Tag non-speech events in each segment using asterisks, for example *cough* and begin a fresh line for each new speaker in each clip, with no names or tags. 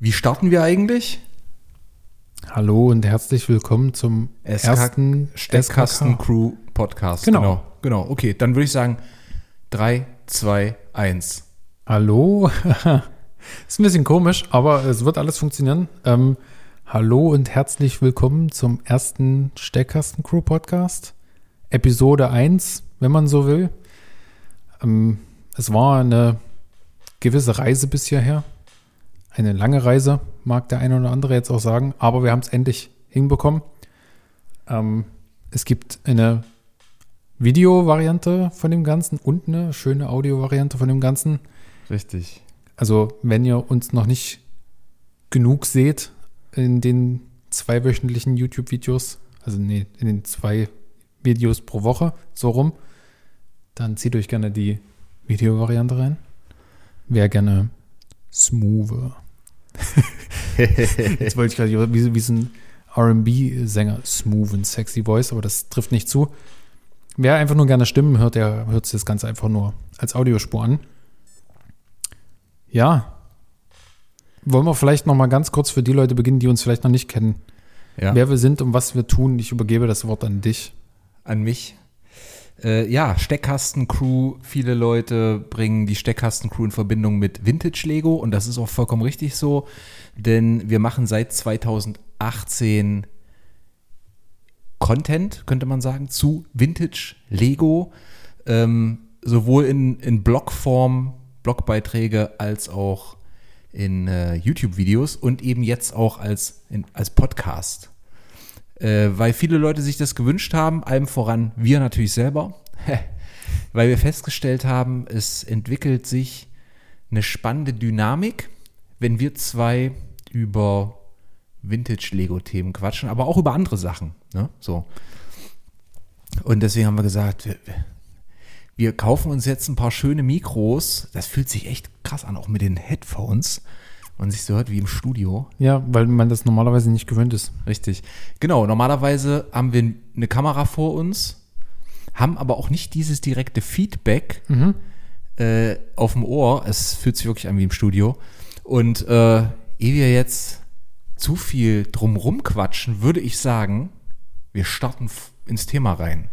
Wie starten wir eigentlich?
Hallo und herzlich willkommen zum
SK
ersten
Steckkasten. Crew Podcast.
Genau.
genau. Genau, okay. Dann würde ich sagen 3, 2, 1.
Hallo. *laughs* Ist ein bisschen komisch, aber es wird alles funktionieren. Ähm, hallo und herzlich willkommen zum ersten Steckkasten Crew Podcast. Episode 1, wenn man so will. Ähm, es war eine gewisse Reise bis hierher. Eine lange Reise, mag der eine oder andere jetzt auch sagen, aber wir haben es endlich hinbekommen. Ähm, es gibt eine Video-Variante von dem Ganzen und eine schöne Audio-Variante von dem Ganzen.
Richtig.
Also, wenn ihr uns noch nicht genug seht in den zweiwöchentlichen YouTube-Videos, also nee, in den zwei Videos pro Woche, so rum, dann zieht euch gerne die Videovariante rein. Wer gerne smoother. *laughs* Jetzt wollte ich gerade wie, wie so ein RB-Sänger, smooth and sexy voice, aber das trifft nicht zu. Wer einfach nur gerne Stimmen hört, der hört sich das Ganze einfach nur als Audiospur an. Ja. Wollen wir vielleicht noch mal ganz kurz für die Leute beginnen, die uns vielleicht noch nicht kennen.
Ja.
Wer wir sind und was wir tun. Ich übergebe das Wort an dich.
An mich. Äh, ja, Steckkasten-Crew. Viele Leute bringen die Steckkasten-Crew in Verbindung mit Vintage-Lego und das ist auch vollkommen richtig so, denn wir machen seit 2018 Content, könnte man sagen, zu Vintage-Lego. Ähm, sowohl in, in Blogform, Blogbeiträge, als auch in äh, YouTube-Videos und eben jetzt auch als, in, als Podcast. Äh, weil viele Leute sich das gewünscht haben, allem voran wir natürlich selber, *laughs* weil wir festgestellt haben, es entwickelt sich eine spannende Dynamik, wenn wir zwei über Vintage-Lego-Themen quatschen, aber auch über andere Sachen. Ne? So. Und deswegen haben wir gesagt, wir, wir kaufen uns jetzt ein paar schöne Mikros. Das fühlt sich echt krass an, auch mit den Headphones. Man sich so hört wie im Studio.
Ja, weil man das normalerweise nicht gewöhnt ist.
Richtig. Genau, normalerweise haben wir eine Kamera vor uns, haben aber auch nicht dieses direkte Feedback
Mhm.
äh, auf dem Ohr. Es fühlt sich wirklich an wie im Studio. Und äh, ehe wir jetzt zu viel drumrum quatschen, würde ich sagen, wir starten ins Thema rein.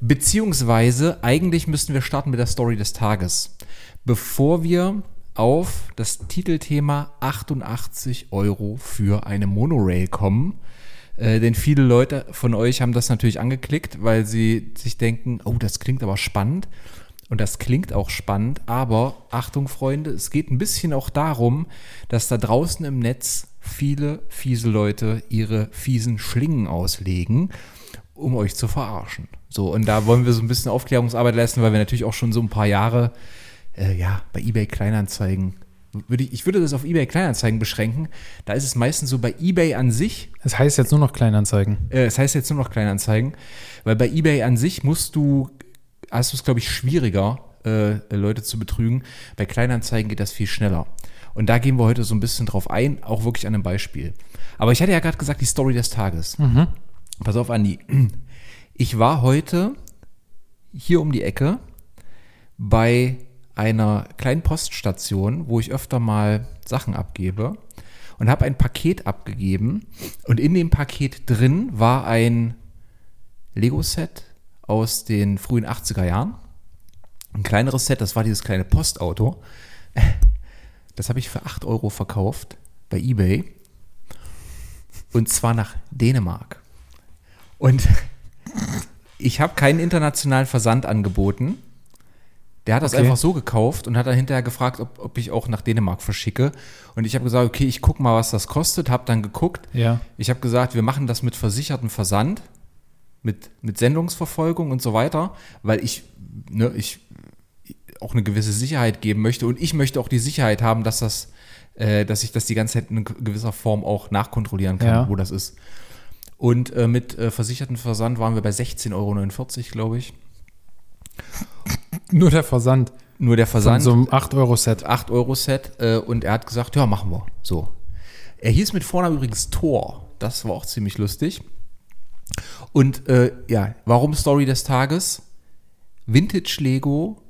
Beziehungsweise, eigentlich müssten wir starten mit der Story des Tages. Bevor wir auf das Titelthema 88 Euro für eine Monorail kommen. Äh, denn viele Leute von euch haben das natürlich angeklickt, weil sie sich denken, oh, das klingt aber spannend. Und das klingt auch spannend, aber Achtung, Freunde, es geht ein bisschen auch darum, dass da draußen im Netz viele fiese Leute ihre fiesen Schlingen auslegen, um euch zu verarschen. So, und da wollen wir so ein bisschen Aufklärungsarbeit leisten, weil wir natürlich auch schon so ein paar Jahre äh, ja, bei eBay Kleinanzeigen, würde ich, ich würde das auf eBay Kleinanzeigen beschränken. Da ist es meistens so bei eBay an sich,
Es heißt jetzt nur noch Kleinanzeigen.
äh, es heißt jetzt nur noch Kleinanzeigen, weil bei eBay an sich musst du, hast du es, glaube ich, schwieriger, äh, Leute zu betrügen. Bei Kleinanzeigen geht das viel schneller. Und da gehen wir heute so ein bisschen drauf ein, auch wirklich an einem Beispiel. Aber ich hatte ja gerade gesagt, die Story des Tages. Pass auf, Andi. Ich war heute hier um die Ecke bei einer kleinen Poststation, wo ich öfter mal Sachen abgebe und habe ein Paket abgegeben und in dem Paket drin war ein Lego-Set aus den frühen 80er Jahren. Ein kleineres Set, das war dieses kleine Postauto. *laughs* Das habe ich für 8 Euro verkauft bei eBay. Und zwar nach Dänemark. Und *laughs* ich habe keinen internationalen Versand angeboten. Der hat das
Okay.
einfach so gekauft und hat dann hinterher gefragt, ob, ob ich auch nach Dänemark verschicke. Und ich habe gesagt, okay, ich gucke mal, was das kostet. Habe dann geguckt.
Ja.
Ich habe gesagt, wir machen das mit versichertem Versand, mit, mit Sendungsverfolgung und so weiter, weil ich, ne, ich auch eine gewisse Sicherheit geben möchte und ich möchte auch die Sicherheit haben, dass das, äh, dass ich das die ganze Zeit in gewisser Form auch nachkontrollieren kann,
Ja.
wo das ist. Und äh, mit äh, versichertem Versand waren wir bei 16,49 Euro, glaube ich.
Nur der Versand.
Nur der
Von
Versand.
so einem 8-Euro-Set.
8 Euro Set äh, und er hat gesagt, ja, machen wir. So. Er hieß mit Vornamen übrigens Thor. Das war auch ziemlich lustig. Und äh, ja, warum Story des Tages? Vintage Lego,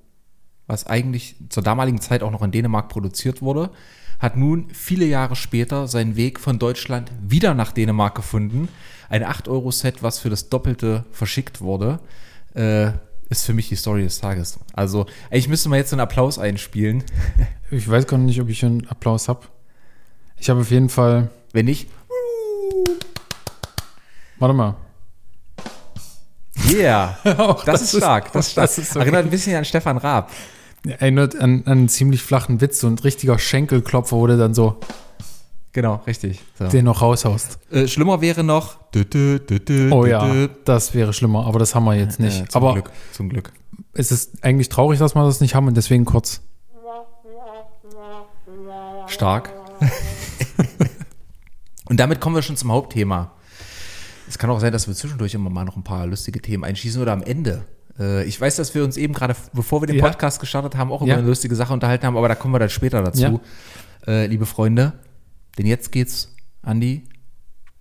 was eigentlich zur damaligen Zeit auch noch in Dänemark produziert wurde, hat nun viele Jahre später seinen Weg von Deutschland wieder nach Dänemark gefunden. Ein 8-Euro-Set, was für das Doppelte verschickt wurde, äh, ist für mich die Story des Tages. Also, eigentlich müsste man jetzt einen Applaus einspielen. *laughs*
Ich weiß gar nicht, ob ich einen Applaus habe. Ich habe auf jeden Fall.
Wenn nicht,
Warte mal.
yeah. *laughs*
Auch
Das, ist stark. Das, ist stark.
das ist okay.
Erinnert ein bisschen an Stefan Raab.
Erinnert an, an einen ziemlich flachen Witz, so ein richtiger Schenkelklopfer, wo du dann so
Genau, richtig. So.
den noch raushaust.
Äh, schlimmer wäre noch. dü, dü, dü, dü,
Oh ja,
dü.
das wäre schlimmer, aber das haben wir jetzt nicht.
Äh, zum
aber
Glück. Zum Glück.
es ist eigentlich traurig, dass wir das nicht haben und deswegen kurz.
Stark. *laughs* Und damit kommen wir schon zum Hauptthema. Es kann auch sein, dass wir zwischendurch immer mal noch ein paar lustige Themen einschießen oder am Ende. Äh, Ich weiß, dass wir uns eben gerade, bevor wir den
Ja.
Podcast gestartet haben, auch über
Ja.
eine lustige Sache unterhalten haben, aber da kommen wir dann später dazu. Äh, liebe Freunde, denn jetzt geht's, Andi,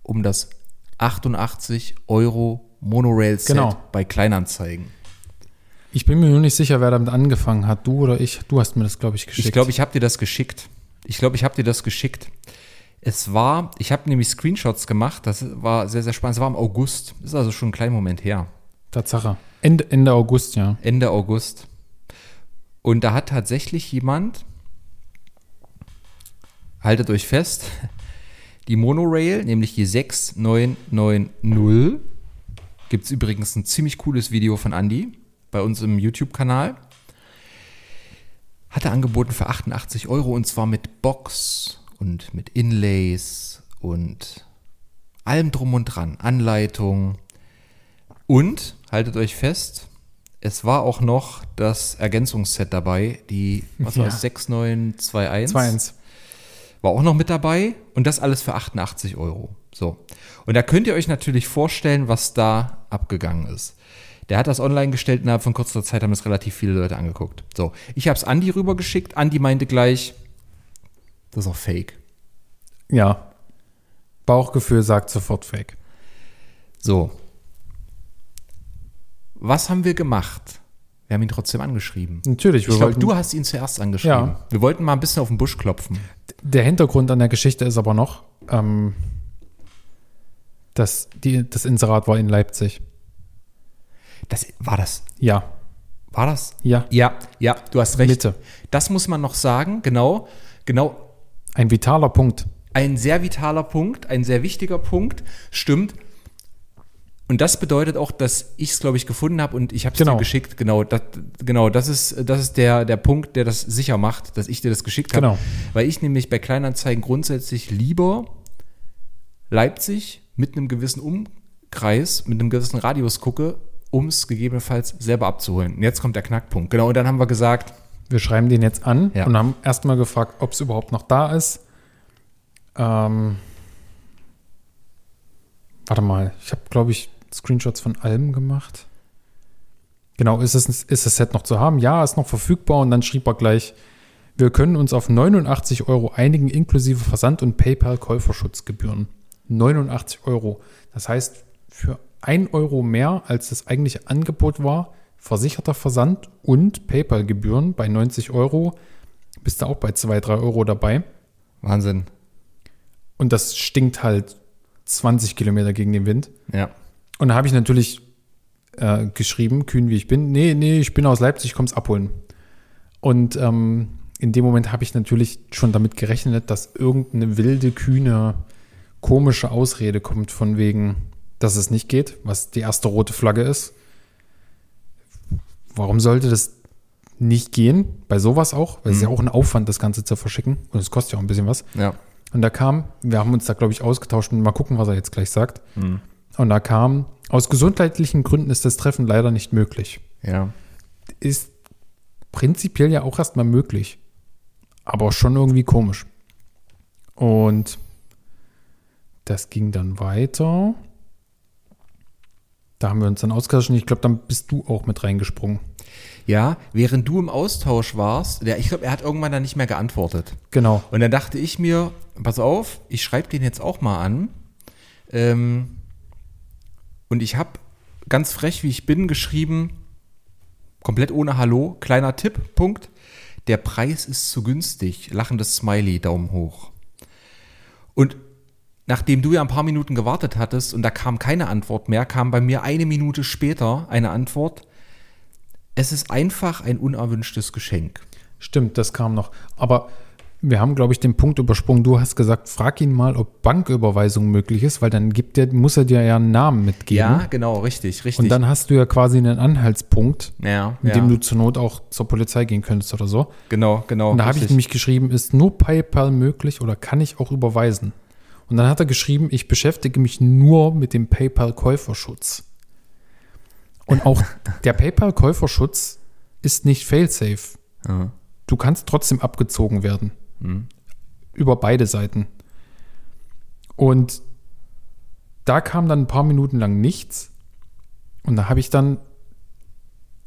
um das 88 Euro Monorail-Set
Genau.
bei Kleinanzeigen.
Ich bin mir nur nicht sicher, wer damit angefangen hat. Du oder ich? Du hast mir das, glaube ich, geschickt.
Ich glaube, ich habe dir das geschickt. Ich glaube, ich habe dir das geschickt. Es war, ich habe nämlich Screenshots gemacht, das war sehr, sehr spannend. Es war im August, ist also schon ein kleiner Moment her.
Tatsache. Ende, Ende August, ja.
Ende August. Und da hat tatsächlich jemand, haltet euch fest, die Monorail, nämlich die 6990, gibt es übrigens ein ziemlich cooles Video von Andy bei uns im YouTube-Kanal. Hatte angeboten für 88 Euro und zwar mit Box und mit Inlays und allem drum und dran. Anleitung. Und, haltet euch fest, es war auch noch das Ergänzungsset dabei, die, was war
Ja.
das, 6921?
2-1.
War auch noch mit dabei und das alles für 88 Euro. So. Und da könnt ihr euch natürlich vorstellen, was da abgegangen ist. Der hat das online gestellt, innerhalb von kurzer Zeit haben es relativ viele Leute angeguckt. So, ich habe es Andi rübergeschickt. Andi meinte gleich, das ist auch fake.
Ja. Bauchgefühl sagt sofort Fake.
So. Was haben wir gemacht? Wir haben ihn trotzdem angeschrieben.
Natürlich, wir
Ich glaube, du hast ihn zuerst angeschrieben.
Ja.
Wir wollten mal ein bisschen auf den Busch klopfen.
der Hintergrund an der Geschichte ist aber noch, ähm, dass die, das Inserat war in Leipzig.
Das war das.
Ja,
War das?
ja.
Ja, ja, du hast recht.
Mitte.
Das muss man noch sagen, genau, genau.
Ein vitaler Punkt.
Ein sehr vitaler Punkt, ein sehr wichtiger Punkt, stimmt. Und das bedeutet auch, dass ich es, glaube ich, gefunden habe und ich habe es
Genau.
dir geschickt. Genau, das, genau, das ist, das ist der, der Punkt, der das sicher macht, dass ich dir das geschickt habe.
Genau.
Weil ich nämlich bei Kleinanzeigen grundsätzlich lieber Leipzig mit einem gewissen Umkreis, mit einem gewissen Radius gucke, um es gegebenenfalls selber abzuholen. Und jetzt kommt der Knackpunkt. Genau, und dann haben wir gesagt,
Wir schreiben den jetzt an
Ja.
und haben erstmal gefragt, ob es überhaupt noch da ist. Ähm, warte mal, ich habe, glaube ich, Screenshots von Alben gemacht. Genau, ist, es, ist das Set noch zu haben? Ja, ist noch verfügbar. Und dann schrieb er gleich, wir können uns auf 89 Euro einigen, inklusive Versand- und PayPal-Käuferschutzgebühren. 89 Euro. Das heißt, für 1 Euro mehr, als das eigentliche Angebot war, versicherter Versand und PayPal-Gebühren bei 90 Euro, bist du auch bei 2, 3 Euro dabei.
Wahnsinn.
Und das stinkt halt 20 Kilometer gegen den Wind.
Ja.
Und da habe ich natürlich äh, geschrieben, kühn wie ich bin, nee, nee, ich bin aus Leipzig, komm's abholen. Und ähm, in dem Moment habe ich natürlich schon damit gerechnet, dass irgendeine wilde, kühne, komische Ausrede kommt von wegen, dass es nicht geht, was die erste rote Flagge ist. Warum sollte das nicht gehen? Bei sowas auch, weil es ist ja auch ein Aufwand, das Ganze zu verschicken. Und es kostet ja auch ein bisschen was.
Ja.
Und da kam, wir haben uns da, glaube ich, ausgetauscht und mal gucken, was er jetzt gleich sagt. Und da kam, aus gesundheitlichen Gründen ist das Treffen leider nicht möglich.
Ja.
Ist prinzipiell ja auch erstmal möglich. Aber schon irgendwie komisch. Und das ging dann weiter. Da haben wir uns dann ausgetauscht ich glaube, dann bist du auch mit reingesprungen.
Ja, während du im Austausch warst, der, ich glaube, er hat irgendwann dann nicht mehr geantwortet.
Genau.
Und dann dachte ich mir, pass auf, ich schreibe den jetzt auch mal an. Ähm, und ich habe ganz frech, wie ich bin, geschrieben, komplett ohne Hallo, kleiner Tipp, Punkt. der Preis ist zu günstig. Lachendes Smiley, Daumen hoch. Und nachdem du ja ein paar Minuten gewartet hattest und da kam keine Antwort mehr, kam bei mir eine Minute später eine Antwort. Es ist einfach ein unerwünschtes Geschenk.
Stimmt, das kam noch. Aber wir haben, glaube ich, den Punkt übersprungen. Du hast gesagt, frag ihn mal, ob Banküberweisung möglich ist, weil dann gibt der, muss er dir ja einen Namen mitgeben.
Ja, genau, richtig, richtig.
Und dann hast du ja quasi einen Anhaltspunkt,
ja,
mit
ja.
dem du zur Not auch zur Polizei gehen könntest oder so.
Genau, genau.
Und da habe ich nämlich geschrieben, ist nur PayPal möglich oder kann ich auch überweisen? Und dann hat er geschrieben, ich beschäftige mich nur mit dem PayPal-Käuferschutz. Und auch *laughs* der PayPal-Käuferschutz ist nicht failsafe.
Ja.
Du kannst trotzdem abgezogen werden.
Mhm.
Über beide Seiten. Und da kam dann ein paar Minuten lang nichts. Und da habe ich dann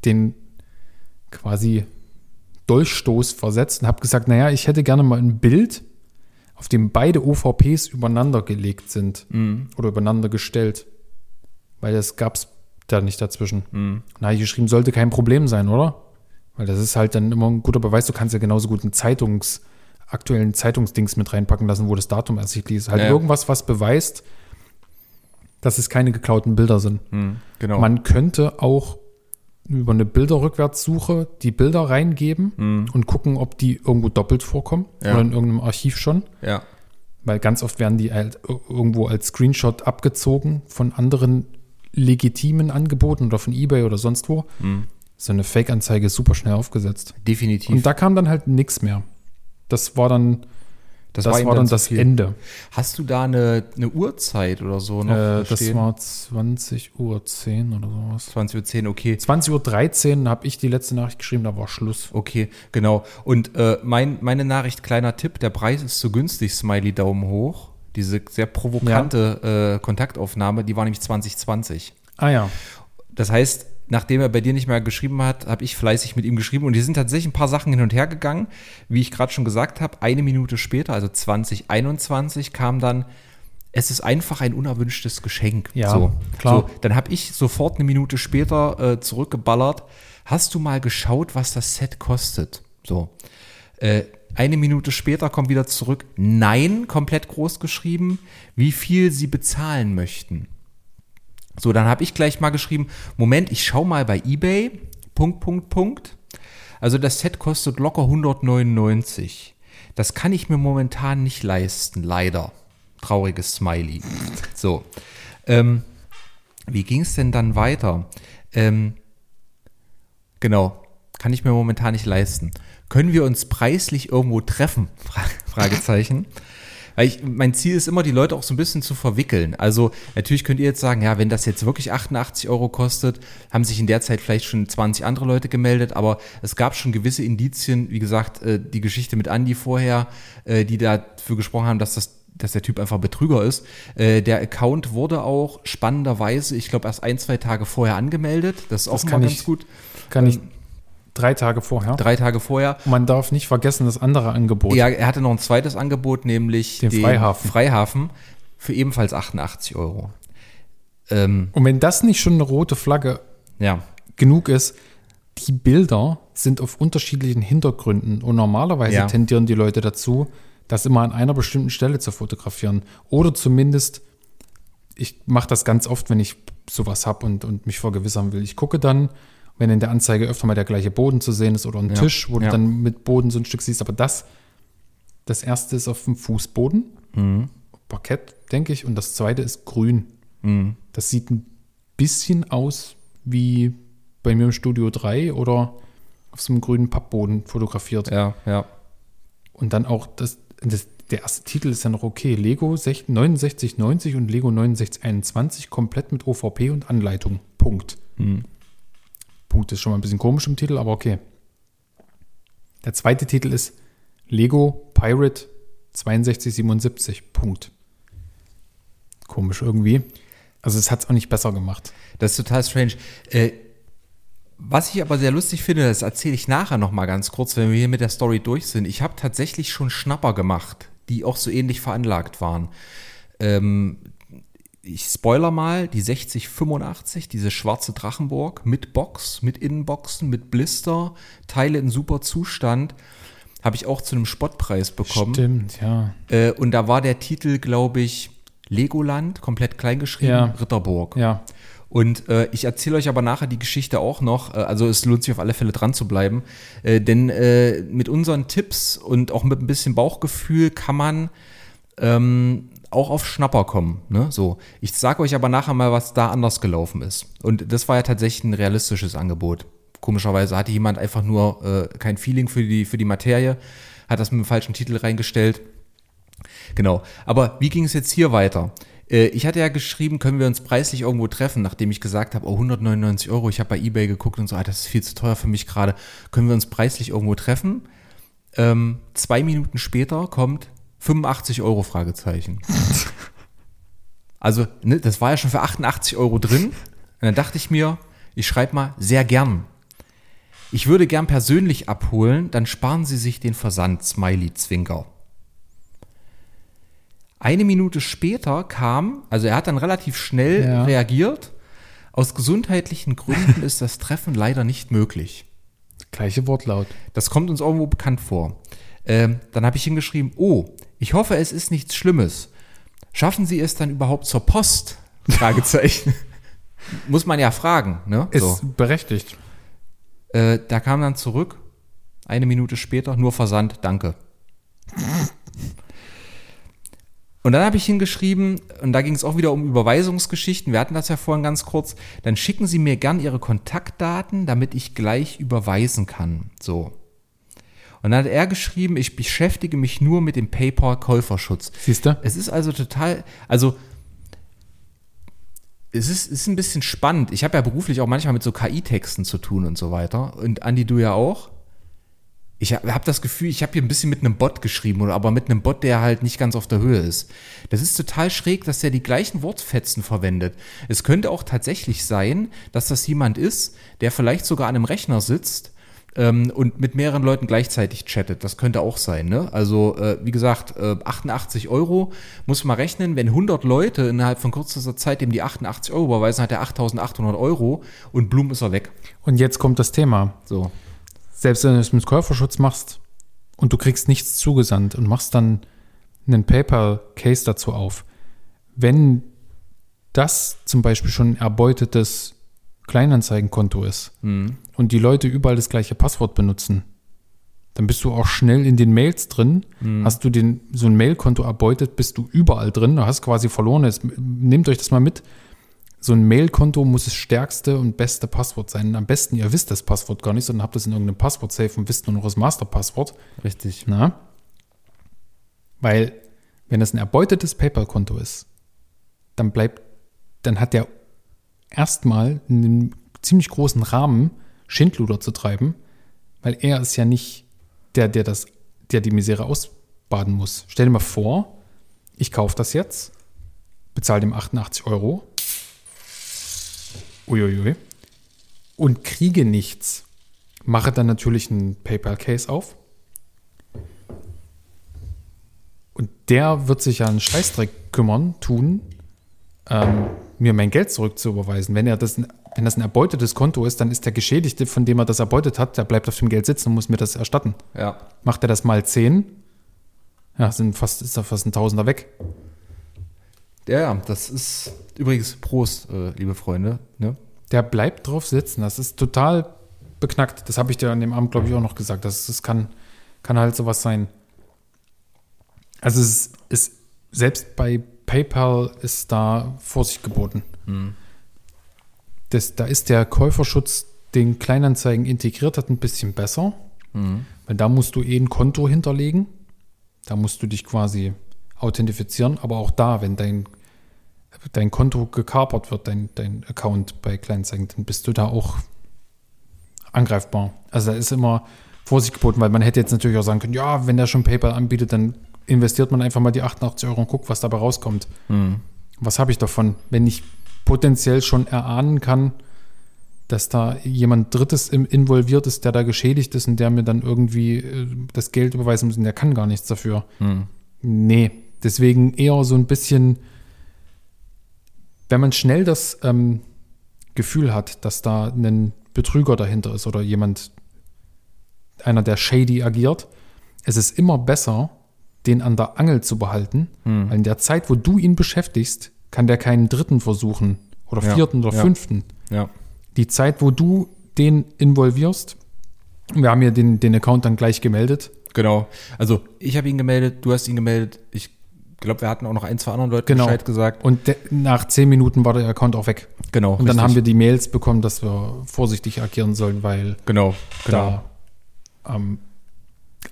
den quasi Dolchstoß versetzt und habe gesagt, naja, ich hätte gerne mal ein Bild, auf dem beide OVPs übereinander gelegt sind
Mhm.
oder übereinander gestellt. Weil das gab es da nicht dazwischen.
Mhm.
Habe ich geschrieben, sollte kein Problem sein, oder? Weil das ist halt dann immer ein guter Beweis. Du kannst ja genauso gut einen Zeitungs, aktuellen Zeitungsdings mit reinpacken lassen, wo das Datum ersichtlich ist. Halt
Ja.
irgendwas, was beweist, dass es keine geklauten Bilder sind.
Mhm. Genau.
Man könnte auch über eine Bilderrückwärtssuche die Bilder reingeben und gucken, ob die irgendwo doppelt vorkommen.
Ja.
oder in irgendeinem Archiv schon.
ja.
Weil ganz oft werden die halt ir- irgendwo als Screenshot abgezogen von anderen legitimen Angeboten oder von Ebay oder sonst wo.
Mhm.
So eine Fake-Anzeige ist super schnell aufgesetzt.
Definitiv.
Und da kam dann halt nichts mehr. Das war dann das, war,
ihm
dann das
viel.
Ende.
Hast du da eine, eine Uhrzeit oder so noch?
Äh, das war 20 Uhr 10 oder sowas.
20.10 Uhr, okay.
20 Uhr 13 habe ich die letzte Nachricht geschrieben, da war Schluss.
Okay, genau. Und äh, mein, meine Nachricht, kleiner Tipp, der Preis ist zu günstig, Smiley Daumen hoch. Diese sehr provokante äh, Kontaktaufnahme, die war nämlich 2020.
Ah ja.
Das heißt, nachdem er bei dir nicht mehr geschrieben hat, habe ich fleißig mit ihm geschrieben und die sind tatsächlich ein paar Sachen hin und her gegangen. Wie ich gerade schon gesagt habe, eine Minute später, also 2021, kam dann, es ist einfach ein unerwünschtes Geschenk.
Ja,
so,
klar.
So, dann habe ich sofort eine Minute später äh, zurückgeballert. Hast du mal geschaut, was das Set kostet? So. Äh, eine Minute später kommt wieder zurück. Nein, komplett groß geschrieben, wie viel sie bezahlen möchten. So, dann habe ich gleich mal geschrieben, Moment, ich schau mal bei eBay, Punkt, Punkt, Punkt. Also das Set kostet locker 199. Das kann ich mir momentan nicht leisten, leider. Trauriges Smiley. So, ähm, wie ging es denn dann weiter? Ähm, genau, kann ich mir momentan nicht leisten. Können wir uns preislich irgendwo treffen? Fra *laughs* Fragezeichen. Weil ich, mein Ziel ist immer, die Leute auch so ein bisschen zu verwickeln. Also natürlich könnt ihr jetzt sagen, ja, wenn das jetzt wirklich 88 Euro kostet, haben sich in der Zeit vielleicht schon 20 andere Leute gemeldet, aber es gab schon gewisse Indizien, wie gesagt, äh, die Geschichte mit Andy vorher, äh, die dafür gesprochen haben, dass das dass der Typ einfach Betrüger ist. Äh, der Account wurde auch spannenderweise, ich glaube, erst ein, zwei Tage vorher angemeldet. Das ist auch
Das
mal
kann
ganz
ich-
gut.
Kann ich drei Tage vorher.
Drei Tage vorher.
Man darf nicht vergessen, das andere Angebot.
Ja, er hatte noch ein zweites Angebot, nämlich
Den Freihafen.
Freihafen für ebenfalls 88 Euro. Ähm,
Und wenn das nicht schon eine rote Flagge
ja,
genug ist, die Bilder sind auf unterschiedlichen Hintergründen und normalerweise
Ja.
tendieren die Leute dazu, das immer an einer bestimmten Stelle zu fotografieren. Oder zumindest, ich mache das ganz oft, wenn ich sowas habe und, und mich vergewissern will. Ich gucke dann, wenn in der Anzeige öfter mal der gleiche Boden zu sehen ist oder ein
Ja.
Tisch, wo
Ja.
du dann mit Boden so ein Stück siehst. Aber das, das erste ist auf dem Fußboden,
Mhm.
Parkett, denke ich, und das zweite ist grün.
Mhm.
Das sieht ein bisschen aus wie bei mir im Studio 3 oder auf so einem grünen Pappboden fotografiert.
ja, ja.
Und dann auch das, das, der erste Titel ist ja noch okay. Lego 6 6990 und Lego 6921 komplett mit OVP und Anleitung. Punkt.
Mhm.
Punkt ist schon mal ein bisschen komisch im Titel, aber okay. Der zweite Titel ist Lego Pirate 6277. Punkt. Komisch irgendwie. Also es hat es auch nicht besser gemacht.
Das ist total strange. Äh, was ich aber sehr lustig finde, das erzähle ich nachher noch mal ganz kurz, wenn wir hier mit der Story durch sind. Ich habe tatsächlich schon Schnapper gemacht, die auch so ähnlich veranlagt waren. Ähm, ich spoiler mal, die 6085, diese schwarze Drachenburg mit Box, mit Innenboxen, mit Blister, Teile in super Zustand, habe ich auch zu einem Spottpreis bekommen.
Stimmt, ja.
Äh, und da war der Titel, glaube ich, Legoland, komplett kleingeschrieben,
Ja.
Ritterburg.
Ja.
Und äh, ich erzähle euch aber nachher die Geschichte auch noch. Äh, also es lohnt sich auf alle Fälle dran zu bleiben. Äh, denn äh, mit unseren Tipps und auch mit ein bisschen Bauchgefühl kann man ähm, auch auf Schnapper kommen. Ne? So. Ich sage euch aber nachher mal, was da anders gelaufen ist. Und das war ja tatsächlich ein realistisches Angebot. Komischerweise hatte jemand einfach nur äh, kein Feeling für die, für die Materie, hat das mit dem falschen Titel reingestellt. Genau. Aber wie ging es jetzt hier weiter? Äh, Ich hatte ja geschrieben, können wir uns preislich irgendwo treffen, nachdem ich gesagt habe, oh, 199 Euro, ich habe bei Ebay geguckt und so, ah, das ist viel zu teuer für mich gerade. Können wir uns preislich irgendwo treffen? Ähm, zwei Minuten später kommt 85 Euro Fragezeichen. Also, ne, das war ja schon für 88 Euro drin. Und dann dachte ich mir, ich schreibe mal sehr gern. Ich würde gern persönlich abholen, dann sparen Sie sich den Versand, Smiley Zwinker. Eine Minute später kam, also er hat dann relativ schnell
Ja.
reagiert. Aus gesundheitlichen Gründen ist das Treffen leider nicht möglich.
Gleiche Wortlaut.
Das kommt uns irgendwo bekannt vor. Ähm, dann habe ich hingeschrieben, oh, ich hoffe, es ist nichts Schlimmes. Schaffen Sie es dann überhaupt zur Post? Fragezeichen. *laughs* Muss man ja fragen, ne?
Ist
So.
berechtigt.
Äh, da kam dann zurück, eine Minute später, nur Versand, danke. Und dann habe ich hingeschrieben, und da ging es auch wieder um Überweisungsgeschichten, wir hatten das ja vorhin ganz kurz, dann schicken Sie mir gern Ihre Kontaktdaten, damit ich gleich überweisen kann. So. Und dann hat er geschrieben, ich beschäftige mich nur mit dem PayPal-Käuferschutz.
Siehst du?
Es ist also total, also es ist, ist ein bisschen spannend. Ich habe ja beruflich auch manchmal mit so KI-Texten zu tun und so weiter. Und Andi, du ja auch. Ich habe hab das Gefühl, ich habe hier ein bisschen mit einem Bot geschrieben, oder aber mit einem Bot, der halt nicht ganz auf der Höhe ist. Das ist total schräg, dass der die gleichen Wortfetzen verwendet. Es könnte auch tatsächlich sein, dass das jemand ist, der vielleicht sogar an einem Rechner sitzt ähm, und mit mehreren Leuten gleichzeitig chattet. Das könnte auch sein. Ne? Also äh, wie gesagt, äh, 88 Euro muss man rechnen. Wenn 100 Leute innerhalb von kürzester Zeit dem die 88 Euro überweisen, hat er 8800 Euro und Blum ist er weg.
Und jetzt kommt das Thema.
So.
Selbst wenn du es mit Käuferschutz machst und du kriegst nichts zugesandt und machst dann einen PayPal-Case dazu auf, wenn das zum Beispiel schon ein erbeutetes Kleinanzeigenkonto ist
Mhm.
und die Leute überall das gleiche Passwort benutzen, dann bist du auch schnell in den Mails drin. Hast du den, so ein Mailkonto erbeutet, bist du überall drin. Du hast quasi verloren. Jetzt, nehmt euch das mal mit. So ein Mailkonto muss das stärkste und beste Passwort sein. Am besten, ihr wisst das Passwort gar nicht, sondern habt es in irgendeinem Passwort-Safe und wisst nur noch das Masterpasswort.
Richtig.
Na? Weil, wenn das ein erbeutetes PayPal-Konto ist, dann bleibt, dann hat der erstmal einen ziemlich großen Rahmen, Schindluder zu treiben, weil er ist ja nicht der, der das, der die Misere ausbaden muss. Stell dir mal vor, ich kaufe das jetzt, bezahle dem 88 Euro, uiuiui, und kriege nichts. Mache dann natürlich einen PayPal-Case auf. Und der wird sich ja einen Scheißdreck kümmern, tun, ähm, mir mein Geld zurückzuüberweisen. Wenn er das, wenn das ein erbeutetes Konto ist, dann ist der Geschädigte, von dem er das erbeutet hat, der bleibt auf dem Geld sitzen und muss mir das erstatten.
Ja.
Macht er das mal 10, ja, sind fast, ist da fast ein Tausender weg.
Ja, ja, das ist übrigens Prost, äh, liebe Freunde. Ne?
Der bleibt drauf sitzen. Das ist total beknackt. Das habe ich dir an dem Abend, glaube ich, auch noch gesagt. Das, das kann, kann halt sowas sein. Also es ist, selbst bei PayPal ist da Vorsicht geboten. Das, da ist der Käuferschutz, den Kleinanzeigen integriert hat, ein bisschen besser. Weil da musst du eh ein Konto hinterlegen. Da musst du dich quasi authentifizieren. Aber auch da, wenn dein, dein Konto gekapert wird, dein, dein Account bei Kleinanzeigen, dann bist du da auch angreifbar. Also da ist immer Vorsicht geboten, weil man hätte jetzt natürlich auch sagen können, ja, wenn der schon PayPal anbietet, dann investiert man einfach mal die 88 Euro und guckt, was dabei rauskommt. Was habe ich davon, wenn ich potenziell schon erahnen kann, dass da jemand Drittes involviert ist, der da geschädigt ist und der mir dann irgendwie äh, das Geld überweisen muss und der kann gar nichts dafür. Nee, deswegen eher so ein bisschen wenn man schnell das ähm, Gefühl hat, dass da ein Betrüger dahinter ist oder jemand, einer, der shady agiert, es ist immer besser, den an der Angel zu behalten,
Hm.
weil in der Zeit, wo du ihn beschäftigst, kann der keinen dritten versuchen oder
Ja,
vierten oder
ja.
fünften.
Ja.
Die Zeit, wo du den involvierst, wir haben ja den, den Account dann gleich gemeldet.
Genau. Also ich habe ihn gemeldet, du hast ihn gemeldet. Ich glaube, wir hatten auch noch ein, zwei anderen Leuten
Genau.
Bescheid gesagt.
Und nach zehn Minuten war der Account auch weg.
Genau.
Und dann haben wir die Mails bekommen, dass wir vorsichtig agieren sollen, weil
Genau, genau.
da ähm,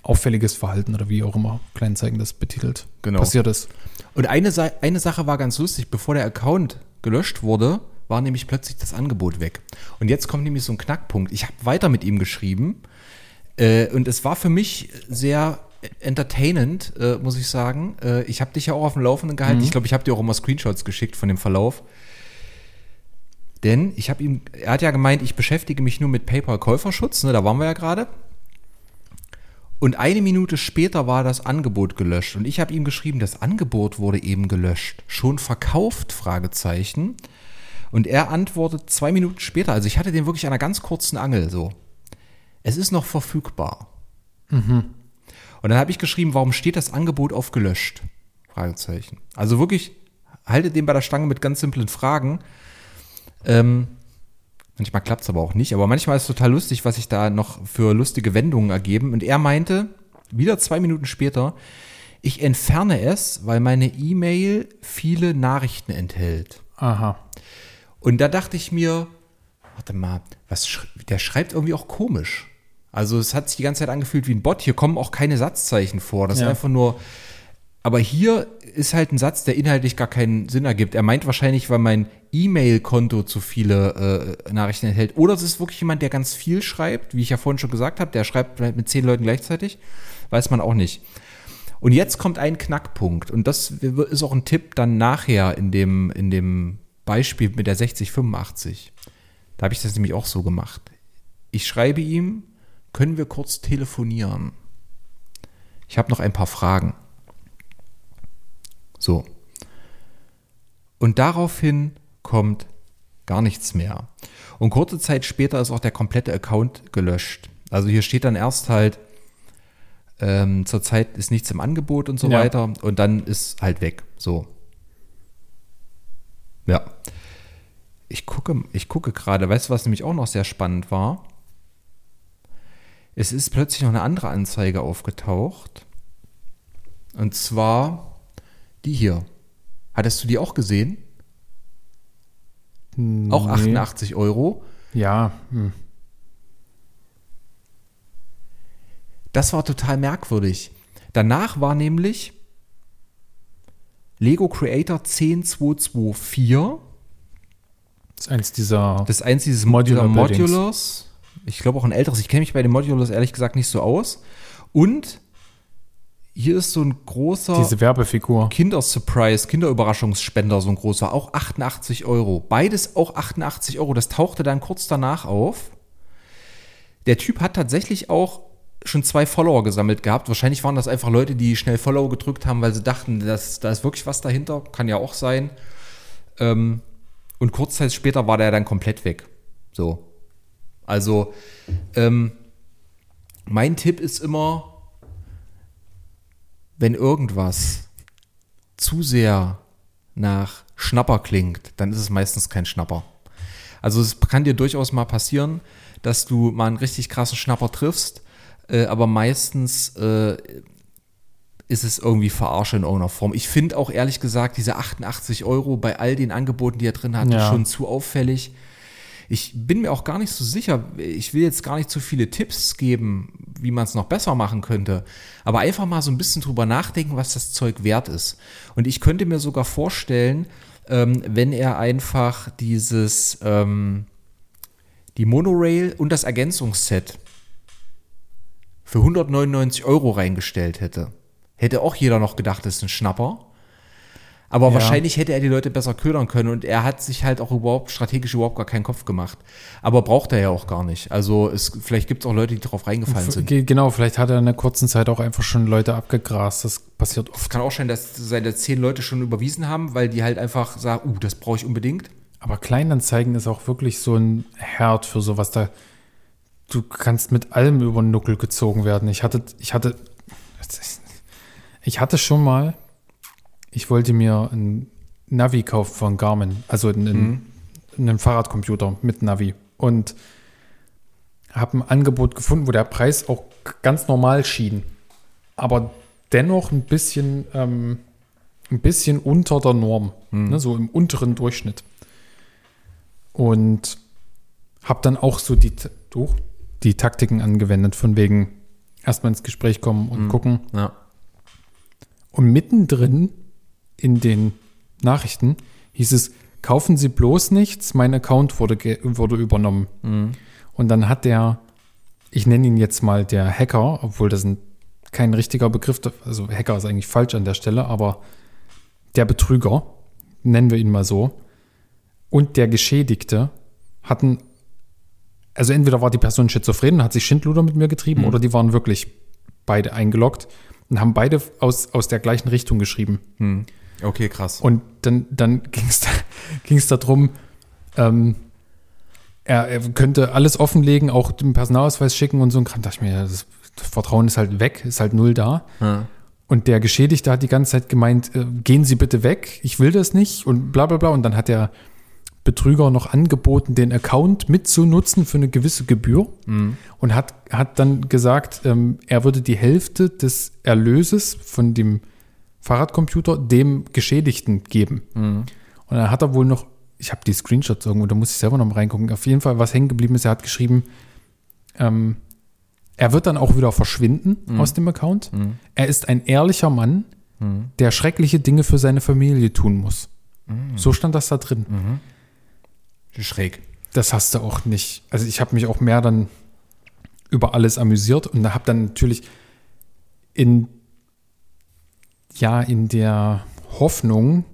auffälliges Verhalten oder wie auch immer Kleinzeigen das betitelt
Genau.
passiert ist.
Und eine, Sa eine Sache war ganz lustig, bevor der Account gelöscht wurde, war nämlich plötzlich das Angebot weg. Und jetzt kommt nämlich so ein Knackpunkt. Ich habe weiter mit ihm geschrieben äh, und es war für mich sehr entertainend, äh, muss ich sagen. Äh, ich habe dich ja auch auf dem Laufenden gehalten. Ich glaube, ich habe dir auch immer Screenshots geschickt von dem Verlauf. Denn ich habe ihm, er hat ja gemeint, ich beschäftige mich nur mit PayPal-Käuferschutz, ne, da waren wir ja gerade. Und eine Minute später war das Angebot gelöscht. Und ich habe ihm geschrieben, das Angebot wurde eben gelöscht. Schon verkauft? Fragezeichen. Und er antwortet zwei Minuten später. Also ich hatte den wirklich an einer ganz kurzen Angel so. Es ist noch verfügbar. Und dann habe ich geschrieben, warum steht das Angebot auf gelöscht? Fragezeichen. Also wirklich, haltet den bei der Stange mit ganz simplen Fragen. Ähm, manchmal klappt es aber auch nicht, aber manchmal ist es total lustig, was sich da noch für lustige Wendungen ergeben. Und er meinte, wieder zwei Minuten später, ich entferne es, weil meine E-Mail viele Nachrichten enthält.
Aha.
Und da dachte ich mir, warte mal, was sch der schreibt irgendwie auch komisch. Also es hat sich die ganze Zeit angefühlt wie ein Bot. Hier kommen auch keine Satzzeichen vor. Das
Ja.
ist einfach nur. Aber hier ist halt ein Satz, der inhaltlich gar keinen Sinn ergibt. Er meint wahrscheinlich, weil mein E-Mail-Konto zu viele äh, Nachrichten enthält. Oder es ist wirklich jemand, der ganz viel schreibt, wie ich ja vorhin schon gesagt habe. Der schreibt vielleicht mit zehn Leuten gleichzeitig. Weiß man auch nicht. Und jetzt kommt ein Knackpunkt. Und das ist auch ein Tipp dann nachher in dem, in dem Beispiel mit der 6085. Da habe ich das nämlich auch so gemacht. Ich schreibe ihm, können wir kurz telefonieren? Ich habe noch ein paar Fragen. So. Und daraufhin kommt gar nichts mehr. Und kurze Zeit später ist auch der komplette Account gelöscht. Also hier steht dann erst halt, ähm, zurzeit ist nichts im Angebot und so
Ja.
weiter. Und dann ist halt weg. So. Ja. Ich gucke, ich gucke gerade, weißt du, was nämlich auch noch sehr spannend war? Es ist plötzlich noch eine andere Anzeige aufgetaucht. Und zwar die hier. Hattest du die auch gesehen? Auch
Nee.
88 Euro.
Ja. Hm.
Das war total merkwürdig. Danach war nämlich Lego Creator 10224.
Das ist eins dieser.
Das ist eins dieses
Modular.
Modulars. Ich glaube auch ein älteres. Ich kenne mich bei den Modulars ehrlich gesagt nicht so aus. Und hier ist so ein großer
diese Werbefigur.
Kindersurprise, Kinderüberraschungsspender, so ein großer, auch 88 Euro. Beides auch 88 Euro. Das tauchte dann kurz danach auf. Der Typ hat tatsächlich auch schon zwei Follower gesammelt gehabt. Wahrscheinlich waren das einfach Leute, die schnell Follow gedrückt haben, weil sie dachten, dass, da ist wirklich was dahinter. Kann ja auch sein. Ähm, und kurz Zeit später war der dann komplett weg. So. Also, ähm, mein Tipp ist immer, wenn irgendwas zu sehr nach Schnapper klingt, dann ist es meistens kein Schnapper. Also es kann dir durchaus mal passieren, dass du mal einen richtig krassen Schnapper triffst, äh, aber meistens äh, ist es irgendwie Verarsche in irgendeiner Form. Ich finde auch ehrlich gesagt, diese 88 Euro bei all den Angeboten, die er drin hat,
Ja.
schon zu auffällig. Ich bin mir auch gar nicht so sicher. Ich will jetzt gar nicht zu viele Tipps geben, wie man es noch besser machen könnte. Aber einfach mal so ein bisschen drüber nachdenken, was das Zeug wert ist. Und ich könnte mir sogar vorstellen, ähm, wenn er einfach dieses, ähm, die Monorail und das Ergänzungsset für 199 Euro reingestellt hätte, hätte auch jeder noch gedacht, das ist ein Schnapper. Aber
Ja.
wahrscheinlich hätte er die Leute besser ködern können und er hat sich halt auch überhaupt strategisch überhaupt gar keinen Kopf gemacht. Aber braucht er ja auch gar nicht. Also es, vielleicht gibt es auch Leute, die darauf reingefallen sind.
Ge- Genau, vielleicht hat er in einer kurzen Zeit auch einfach schon Leute abgegrast. Das passiert
Es
oft.
kann auch sein, dass seine zehn Leute schon überwiesen haben, weil die halt einfach sagen, uh, das brauche ich unbedingt.
Aber Kleinanzeigen ist auch wirklich so ein Herd für sowas. Da du kannst mit allem über den Nuckel gezogen werden. Ich hatte, ich hatte, ich hatte schon mal, ich wollte mir ein Navi kaufen von Garmin, also einen, einen Fahrradcomputer mit Navi und habe ein Angebot gefunden, wo der Preis auch ganz normal schien, aber dennoch ein bisschen, ähm, ein bisschen unter der Norm, ne, so im unteren Durchschnitt. Und habe dann auch so die, durch, die Taktiken angewendet, von wegen erstmal ins Gespräch kommen und gucken.
Ja.
Und mittendrin in den Nachrichten hieß es, kaufen Sie bloß nichts, mein Account wurde, wurde übernommen. Und dann hat der, ich nenne ihn jetzt mal der Hacker, obwohl das ein, kein richtiger Begriff, also Hacker ist eigentlich falsch an der Stelle, aber der Betrüger, nennen wir ihn mal so, und der Geschädigte hatten, also entweder war die Person schizophren und hat sich Schindluder mit mir getrieben oder die waren wirklich beide eingeloggt und haben beide aus, aus der gleichen Richtung geschrieben.
Okay, krass.
Und dann, dann *laughs* ging es da, ging's darum, ähm, er, er könnte alles offenlegen, auch den Personalausweis schicken und so Kram. Da dachte ich mir, das, Vertrauen ist halt weg, ist halt null da.
Ja.
Und der Geschädigte hat die ganze Zeit gemeint, äh, gehen Sie bitte weg, ich will das nicht und bla bla bla. Und dann hat der Betrüger noch angeboten, den Account mitzunutzen für eine gewisse Gebühr und hat, hat dann gesagt, ähm, er würde die Hälfte des Erlöses von dem Fahrradcomputer dem Geschädigten geben. Und dann hat er wohl noch, ich habe die Screenshots irgendwo, da muss ich selber noch mal reingucken. Auf jeden Fall, was hängen geblieben ist, er hat geschrieben, ähm, er wird dann auch wieder verschwinden aus dem Account. Er ist ein ehrlicher Mann, der schreckliche Dinge für seine Familie tun muss. So stand das da drin.
Schräg.
Das hast du auch nicht. Also ich habe mich auch mehr dann über alles amüsiert und habe dann natürlich in ja in der Hoffnung,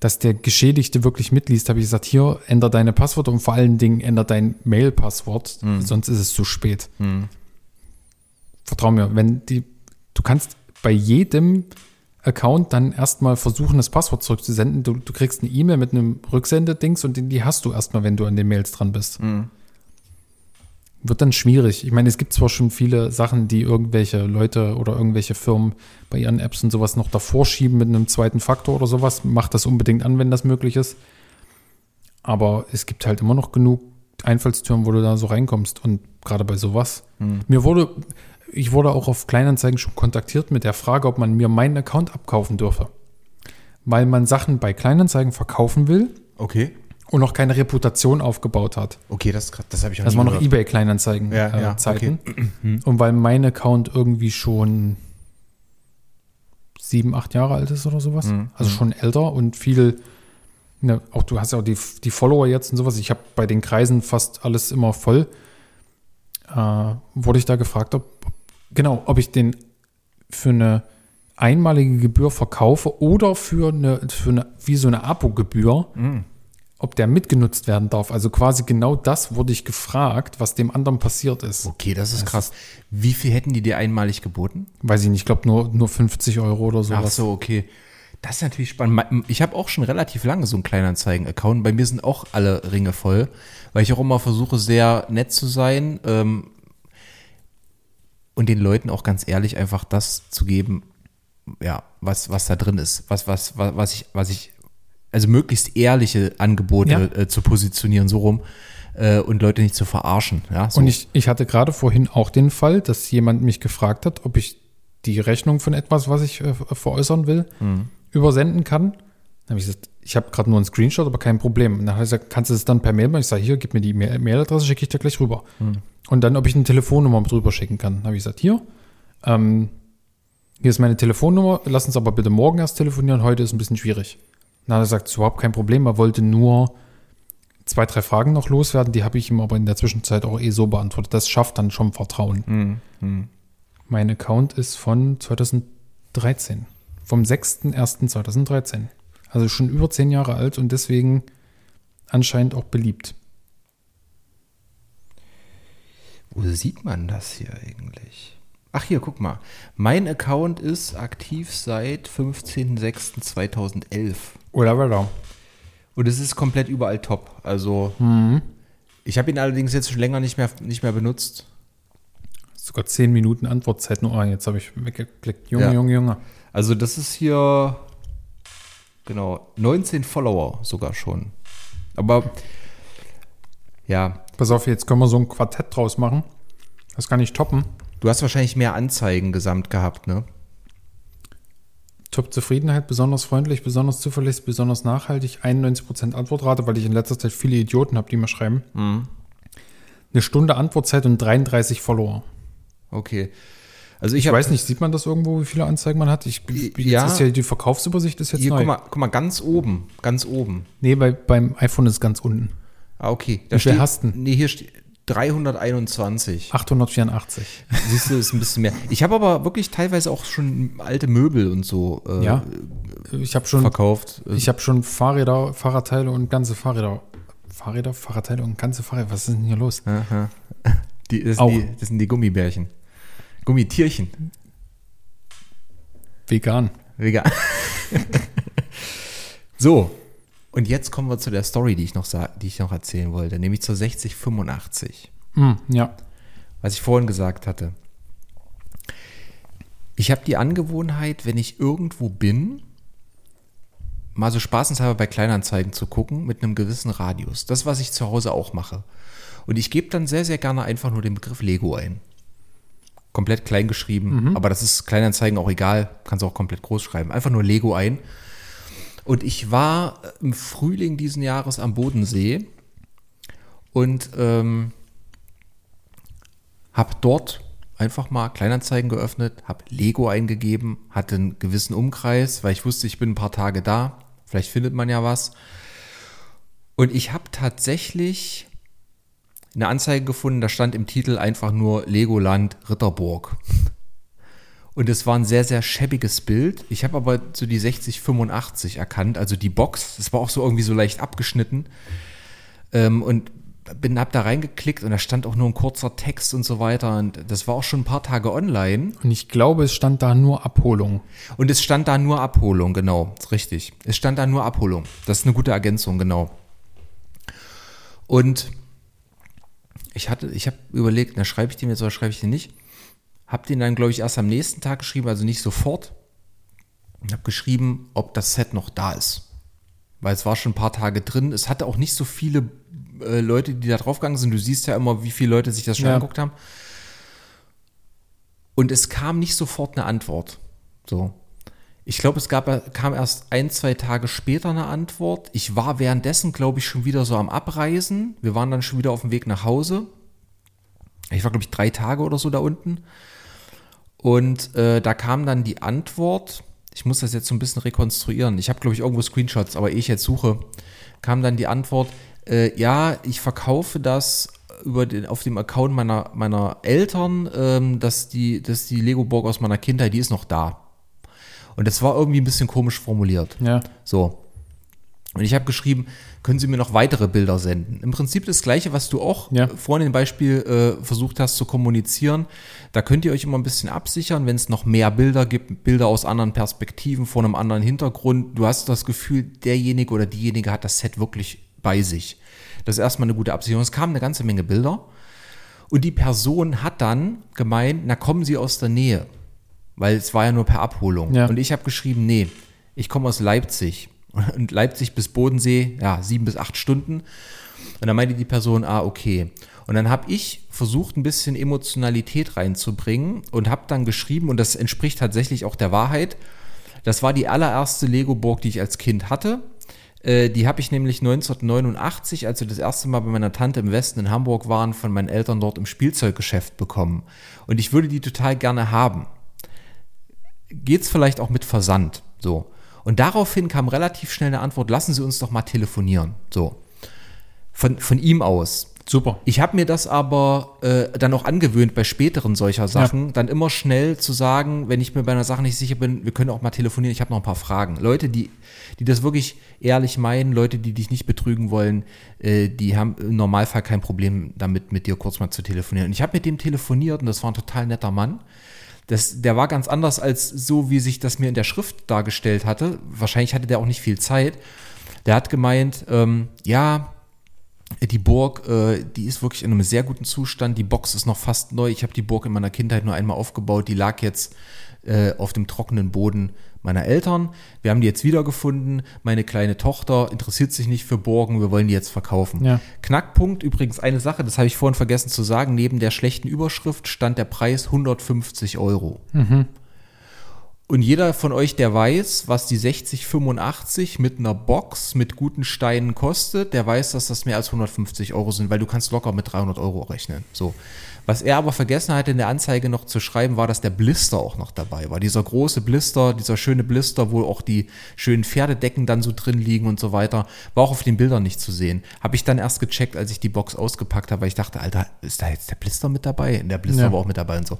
dass der Geschädigte wirklich mitliest, habe ich gesagt, hier änder deine Passwörter und vor allen Dingen änder dein Mail-Passwort, sonst ist es zu spät. Vertrau mir, wenn die, du kannst bei jedem Account dann erstmal versuchen, das Passwort zurückzusenden. Du, du kriegst eine E-Mail mit einem Rücksendedings und die, die hast du erstmal, wenn du an den Mails dran bist. Wird dann schwierig. Ich meine, es gibt zwar schon viele Sachen, die irgendwelche Leute oder irgendwelche Firmen bei ihren Apps und sowas noch davor schieben mit einem zweiten Faktor oder sowas. Macht das unbedingt an, wenn das möglich ist. Aber es gibt halt immer noch genug Einfallstüren, wo du da so reinkommst. Und gerade bei sowas. Mir wurde, ich wurde auch auf Kleinanzeigen schon kontaktiert mit der Frage, ob man mir meinen Account abkaufen dürfe. Weil man Sachen bei Kleinanzeigen verkaufen will
Okay.
Und noch keine Reputation aufgebaut hat.
Okay, das, das habe ich auch
Das waren noch
gehört.
eBay-Kleinanzeigen
Ja,
äh,
ja,
Zeiten. Und weil mein Account irgendwie schon sieben, acht Jahre alt ist oder sowas,
Mhm.
also schon älter und viel, ne, auch du hast ja auch die, die Follower jetzt und sowas, ich habe bei den Kreisen fast alles immer voll, äh, wurde ich da gefragt, ob, genau, ob ich den für eine einmalige Gebühr verkaufe oder für eine, für eine wie so eine Abo-Gebühr, ob der mitgenutzt werden darf. Also quasi genau das wurde ich gefragt, was dem anderen passiert ist.
Okay, das ist krass. Wie viel hätten die dir einmalig geboten?
Weiß ich nicht, ich glaube nur, nur 50 Euro oder
Ach
sowas.
so, okay. Das ist natürlich spannend. Ich habe auch schon relativ lange so einen Kleinanzeigen-Account. Bei mir sind auch alle Ringe voll, weil ich auch immer versuche, sehr nett zu sein ähm, und den Leuten auch ganz ehrlich einfach das zu geben, ja, was, was da drin ist. Was, was, was, was ich, was ich, also möglichst ehrliche Angebote
Ja.
äh, zu positionieren, so rum, äh, und Leute nicht zu verarschen. Ja, so.
Und ich, ich hatte gerade vorhin auch den Fall, dass jemand mich gefragt hat, ob ich die Rechnung von etwas, was ich äh, veräußern will, übersenden kann. Dann habe ich gesagt, ich habe gerade nur einen Screenshot, aber kein Problem. Und dann hat er gesagt, kannst du das dann per Mail machen? Ich sage, hier, gib mir die Mail- Mailadresse, schicke ich dir gleich rüber. Und dann, ob ich eine Telefonnummer mit rüber schicken kann. Dann habe ich gesagt, hier, ähm, hier ist meine Telefonnummer, lass uns aber bitte morgen erst telefonieren, heute ist ein bisschen schwierig. Hat er ist überhaupt kein Problem, er wollte nur zwei, drei Fragen noch loswerden, die habe ich ihm aber in der Zwischenzeit auch eh so beantwortet. Das schafft dann schon Vertrauen. Mein Account ist von 2013. Vom 6.01.2013. Also schon über zehn Jahre alt und deswegen anscheinend auch beliebt.
Wo sieht man das hier eigentlich? Ach hier, guck mal. Mein Account ist aktiv seit 15.06.2011.
Oder weiter.
Und es ist komplett überall top. Also ich habe ihn allerdings jetzt schon länger nicht mehr, nicht mehr benutzt.
Sogar zehn Minuten Antwortzeit nur. Ah, jetzt habe ich weggeklickt. Junge,
Ja.
Junge, Junge.
Also das ist hier genau 19 Follower sogar schon. Aber ja,
Pass auf, jetzt können wir so ein Quartett draus machen. Das kann ich toppen.
du hast wahrscheinlich mehr Anzeigen gesamt gehabt, ne?
Top-Zufriedenheit, besonders freundlich, besonders zuverlässig, besonders nachhaltig, 91% Antwortrate, weil ich in letzter Zeit viele Idioten habe, die mir schreiben. Eine Stunde Antwortzeit und 33 Follower.
Okay. Also ich,
Ich
hab-
weiß nicht, sieht man das irgendwo, wie viele Anzeigen man hat? Ich, jetzt
Ja.
ist ja die Verkaufsübersicht ist jetzt
Hier,
neu.
guck mal, guck mal, ganz oben, ganz oben.
Nee, bei, beim iPhone ist ganz unten.
Ah, okay.
Wie viel hast du?
Nee, hier steht 321.
884.
Siehst du, ist ein bisschen mehr. Ich habe aber wirklich teilweise auch schon alte Möbel und so äh,
Ja. Ich schon,
verkauft.
ich habe schon Fahrräder, Fahrradteile und ganze Fahrräder. Fahrräder, Fahrradteile und ganze Fahrräder. Was ist denn hier los?
Aha. *laughs* Die, das,
Auch.
sind die, das sind die Gummibärchen. Gummitierchen.
Vegan.
Vegan. *laughs* so. Und jetzt kommen wir zu der Story, die ich noch, die ich noch erzählen wollte, nämlich zur 6085.
Hm, ja.
was ich vorhin gesagt hatte. Ich habe die Angewohnheit, wenn ich irgendwo bin, mal so spaßenshalber bei Kleinanzeigen zu gucken mit einem gewissen Radius. Das, was ich zu Hause auch mache. Und ich gebe dann sehr, sehr gerne einfach nur den Begriff Lego ein. Komplett klein geschrieben, aber das ist Kleinanzeigen auch egal, kannst du auch komplett groß schreiben. Einfach nur Lego ein. Und ich war im Frühling diesen Jahres am Bodensee und ähm, habe dort einfach mal Kleinanzeigen geöffnet, habe Lego eingegeben, hatte einen gewissen Umkreis, weil ich wusste, ich bin ein paar Tage da. Vielleicht findet man ja was. Und ich habe tatsächlich eine Anzeige gefunden, da stand im Titel einfach nur Legoland Ritterburg. Und es war ein sehr, sehr schäbiges Bild. Ich habe aber so die 6085 erkannt, also die Box. Das war auch so irgendwie so leicht abgeschnitten. Ähm, und bin hab da reingeklickt und da stand auch nur ein kurzer Text und so weiter. Und das war auch schon ein paar Tage online.
Und ich glaube, es stand da nur Abholung.
Und es stand da nur Abholung, genau, ist richtig. Es stand da nur Abholung. Das ist eine gute Ergänzung, genau. Und ich hatte, ich habe überlegt, na schreibe ich den jetzt oder schreibe ich den nicht? Hab den dann, glaube ich, erst am nächsten Tag geschrieben, also nicht sofort. Und habe geschrieben, ob das Set noch da ist. Weil es war schon ein paar Tage drin. Es hatte auch nicht so viele äh, Leute, die da draufgegangen sind. Du siehst ja immer, wie viele Leute sich das schon
Ja.
angeguckt haben. Und es kam nicht sofort eine Antwort. So. Ich glaube, es gab, kam erst ein, zwei Tage später eine Antwort. Ich war währenddessen, glaube ich, schon wieder so am Abreisen. Wir waren dann schon wieder auf dem Weg nach Hause. Ich war, glaube ich, drei Tage oder so da unten. Und äh, da kam dann die Antwort. Ich muss das jetzt so ein bisschen rekonstruieren. Ich habe, glaube ich, irgendwo Screenshots, aber ehe ich jetzt suche, kam dann die Antwort, äh, ja, ich verkaufe das über den, auf dem Account meiner, meiner Eltern, ähm, dass die, dass die Lego-Burg aus meiner Kindheit, die ist noch da. Und das war irgendwie ein bisschen komisch formuliert.
Ja.
So. Und ich habe geschrieben, können Sie mir noch weitere Bilder senden? Im Prinzip das Gleiche, was du auch
Ja.
äh, vorhin im Beispiel äh, versucht hast zu kommunizieren. Da könnt ihr euch immer ein bisschen absichern, wenn es noch mehr Bilder gibt, Bilder aus anderen Perspektiven, vor einem anderen Hintergrund. Du hast das Gefühl, derjenige oder diejenige hat das Set wirklich bei sich. Das ist erstmal eine gute Absicherung. Es kamen eine ganze Menge Bilder. Und die Person hat dann gemeint, na kommen Sie aus der Nähe. Weil es war ja nur per Abholung.
Ja.
Und ich habe geschrieben, nee, ich komme aus Leipzig. Und Leipzig bis Bodensee, ja, sieben bis acht Stunden. Und dann meinte die Person, ah, okay. Und dann habe ich versucht, ein bisschen Emotionalität reinzubringen und habe dann geschrieben, und das entspricht tatsächlich auch der Wahrheit, das war die allererste Lego-Burg, die ich als Kind hatte. Äh, Die habe ich nämlich 1989, als wir das erste Mal bei meiner Tante im Westen in Hamburg waren, von meinen Eltern dort im Spielzeuggeschäft bekommen. Und ich würde die total gerne haben. Geht's vielleicht auch mit Versand? So. Und daraufhin kam relativ schnell eine Antwort, lassen Sie uns doch mal telefonieren. So. Von, von ihm aus.
Super.
Ich habe mir das aber äh, dann auch angewöhnt, bei späteren solcher Sachen, dann immer schnell zu sagen, wenn ich mir bei einer Sache nicht sicher bin, wir können auch mal telefonieren, ich habe noch ein paar Fragen. Leute, die, die das wirklich ehrlich meinen, Leute, die dich nicht betrügen wollen, äh, die haben im Normalfall kein Problem damit, mit dir kurz mal zu telefonieren. Und ich habe mit dem telefoniert und das war ein total netter Mann. Das, der war ganz anders als so, wie sich das mir in der Schrift dargestellt hatte. Wahrscheinlich hatte der auch nicht viel Zeit. Der hat gemeint, ähm, ja, die Burg, äh, die ist wirklich in einem sehr guten Zustand. Die Box ist noch fast neu. Ich habe die Burg in meiner Kindheit nur einmal aufgebaut. Die lag jetzt äh, auf dem trockenen Boden meiner Eltern. Wir haben die jetzt wiedergefunden. Meine kleine Tochter interessiert sich nicht für Burgen. Wir wollen die jetzt verkaufen.
Ja.
Knackpunkt, übrigens eine Sache, das habe ich vorhin vergessen zu sagen. Neben der schlechten Überschrift stand der Preis 150 Euro. Und jeder von euch, der weiß, was die 6085 mit einer Box mit guten Steinen kostet, der weiß, dass das mehr als 150 Euro sind, weil du kannst locker mit 300 Euro rechnen. So. Was er aber vergessen hatte in der Anzeige noch zu schreiben, war, dass der Blister auch noch dabei war. Dieser große Blister, dieser schöne Blister, wo auch die schönen Pferdedecken dann so drin liegen und so weiter, war auch auf den Bildern nicht zu sehen. Habe ich dann erst gecheckt, als ich die Box ausgepackt habe, weil ich dachte, Alter, ist da jetzt der Blister mit dabei? Und der Blister
Ja.
war auch mit dabei und so.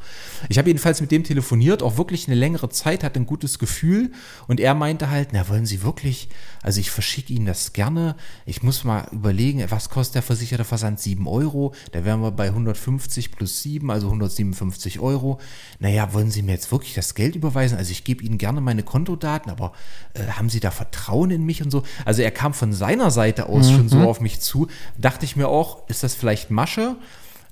Ich habe jedenfalls mit dem telefoniert, auch wirklich eine längere Zeit, hatte ein gutes Gefühl und er meinte halt, na wollen Sie wirklich, also ich verschicke Ihnen das gerne, ich muss mal überlegen, was kostet der versicherte Versand? 7 Euro, da wären wir bei 150 plus 7, also 157 Euro. Naja, wollen Sie mir jetzt wirklich das Geld überweisen? Also ich gebe Ihnen gerne meine Kontodaten, aber äh, haben Sie da Vertrauen in mich und so? Also er kam von seiner Seite aus schon so auf mich zu, dachte ich mir auch, ist das vielleicht Masche?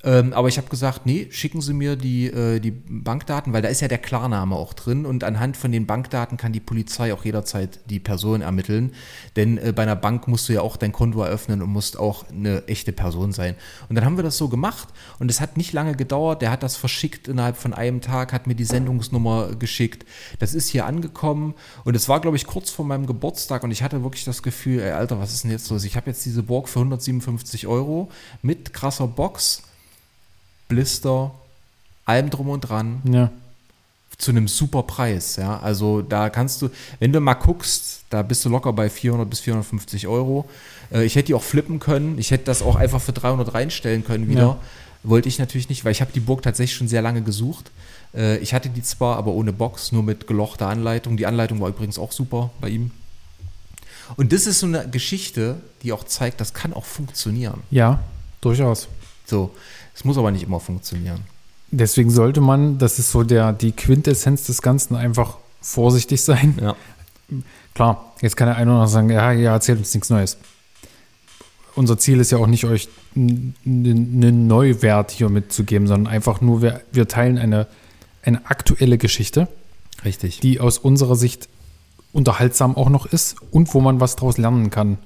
Ähm, aber ich habe gesagt, nee, schicken Sie mir die, äh, die Bankdaten, weil da ist ja der Klarname auch drin und anhand von den Bankdaten kann die Polizei auch jederzeit die Person ermitteln. Denn äh, bei einer Bank musst du ja auch dein Konto eröffnen und musst auch eine echte Person sein. Und dann haben wir das so gemacht und es hat nicht lange gedauert. Der hat das verschickt innerhalb von einem Tag, hat mir die Sendungsnummer geschickt. Das ist hier angekommen und es war, glaube ich, kurz vor meinem Geburtstag und ich hatte wirklich das Gefühl, ey, Alter, was ist denn jetzt los? Ich habe jetzt diese Burg für 157 Euro mit krasser Box. Blister, allem drum und dran,
Ja.
zu einem super Preis, ja. Also da kannst du, wenn du mal guckst, da bist du locker bei 400 bis 450 Euro. Äh, ich hätte die auch flippen können. Ich hätte das auch einfach für 300 reinstellen können wieder.
Ja.
Wollte ich natürlich nicht, weil ich habe die Burg tatsächlich schon sehr lange gesucht. Äh, ich hatte die zwar, aber ohne Box, nur mit gelochter Anleitung. Die Anleitung war übrigens auch super bei ihm. Und das ist so eine Geschichte, die auch zeigt, das kann auch funktionieren.
Ja, durchaus.
So, es muss aber nicht immer funktionieren.
Deswegen sollte man, das ist so der, die Quintessenz des Ganzen, einfach vorsichtig sein.
Ja.
Klar, jetzt kann der eine oder andere sagen, ja, ja, erzählt uns nichts Neues. Unser Ziel ist ja auch nicht, euch einen Neuwert hier mitzugeben, sondern einfach nur, wir, wir teilen eine, eine aktuelle Geschichte,
Richtig.
die aus unserer Sicht unterhaltsam auch noch ist und wo man was draus lernen kann.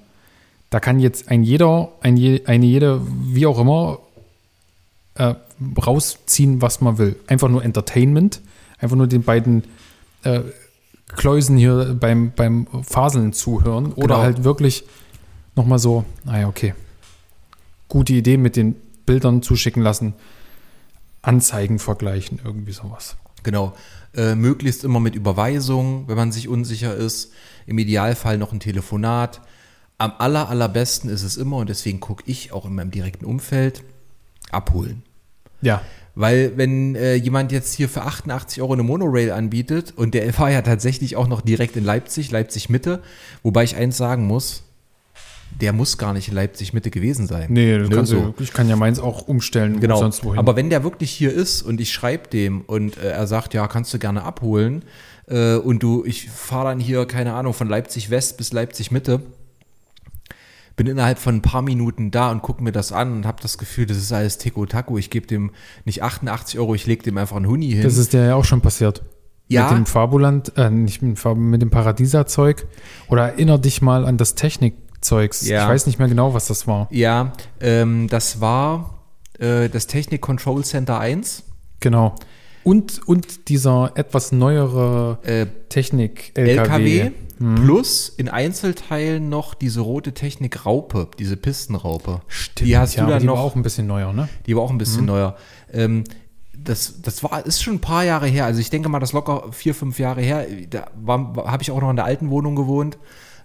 Da kann jetzt ein jeder, ein eine jede, wie auch immer, äh, rausziehen, was man will. Einfach nur Entertainment, einfach nur den beiden äh, Kläusen hier beim, beim Faseln zuhören oder
Genau.
halt wirklich nochmal so, naja, okay, gute Idee mit den Bildern zuschicken lassen, Anzeigen vergleichen, irgendwie sowas.
Genau. Äh, möglichst immer mit Überweisung, wenn man sich unsicher ist. Im Idealfall noch ein Telefonat. Am aller, allerbesten ist es immer, und deswegen gucke ich auch in meinem direkten Umfeld, abholen.
Ja,
Weil wenn äh, jemand jetzt hier für 88 Euro eine Monorail anbietet und der war ja tatsächlich auch noch direkt in Leipzig, Leipzig Mitte, wobei ich eins sagen muss, der muss gar nicht in Leipzig Mitte gewesen sein.
nee, das
Ne,
kannst
so.
du, ich kann ja meins auch umstellen,
Genau.
sonst wohin.
Aber wenn der wirklich hier ist und ich schreibe dem und äh, er sagt, ja, kannst du gerne abholen äh, und du, ich fahre dann hier, keine Ahnung, von Leipzig West bis Leipzig Mitte, bin innerhalb von ein paar Minuten da und gucke mir das an und habe das Gefühl, das ist alles Tico-Taco. Ich gebe dem nicht 88 Euro, ich lege dem einfach einen Huni hin.
Das ist dir ja auch schon passiert.
Ja.
Mit dem Fabuland, äh, nicht mit mit dem Paradiesa-Zeug. Oder erinner dich mal an das Technikzeugs.
Ja.
Ich weiß nicht mehr genau, was das war.
ja, ähm, das war äh, das Technik Control Center 1.
Genau. Und, und dieser etwas neuere
Äh,
Technik-LKW.
LKW plus in Einzelteilen noch diese rote Technik Raupe, diese Pistenraupe.
Stimmt,
Die hast
ja,
du dann
die
noch.
war auch ein bisschen neuer, ne?
Die war auch ein bisschen neuer. Ähm, das, das war, ist schon ein paar Jahre her. Also ich denke mal, das locker vier, fünf Jahre her. Da habe ich auch noch in der alten Wohnung gewohnt.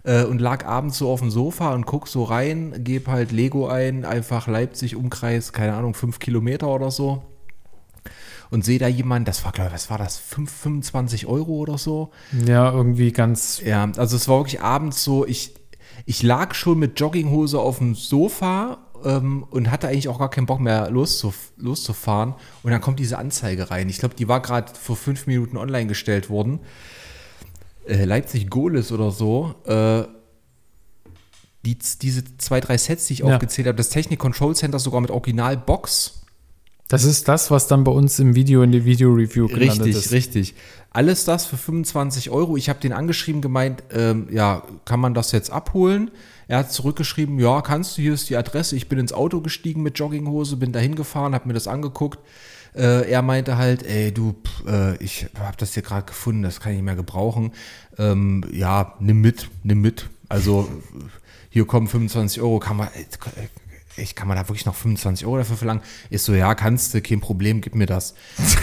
äh, und lag abends so auf dem Sofa und guck so rein, gebe halt Lego ein, einfach Leipzig, Umkreis, keine Ahnung, fünf Kilometer oder so. Und sehe da jemanden, das war, glaube ich, was war das, 5, 25 Euro oder so.
Ja, irgendwie ganz.
Ja, also es war wirklich abends so, ich, ich lag schon mit Jogginghose auf dem Sofa ähm, und hatte eigentlich auch gar keinen Bock mehr loszuf loszufahren. Und dann kommt diese Anzeige rein. Ich glaube, die war gerade vor fünf Minuten online gestellt worden. Äh, Leipzig Goles oder so. Äh, die, diese zwei, drei Sets, die ich
Ja.
aufgezählt habe, das Technik Control Center sogar mit Original-Box.
Das ist das, was dann bei uns im Video in die Video-Review gelandet
Richtig,
ist.
richtig. Alles das für 25 Euro. Ich habe den angeschrieben, gemeint, ähm, ja, kann man das jetzt abholen? Er hat zurückgeschrieben, ja, kannst du, hier ist die Adresse. Ich bin ins Auto gestiegen mit Jogginghose, bin dahin gefahren, habe mir das angeguckt. Äh, er meinte halt, ey, du, pff, äh, ich habe das hier gerade gefunden, das kann ich nicht mehr gebrauchen. Ähm, ja, nimm mit, nimm mit. Also hier kommen 25 Euro, kann man, äh, ich kann man da wirklich noch 25 Euro dafür verlangen? Ist so, ja, kannst du, kein Problem, gib mir das.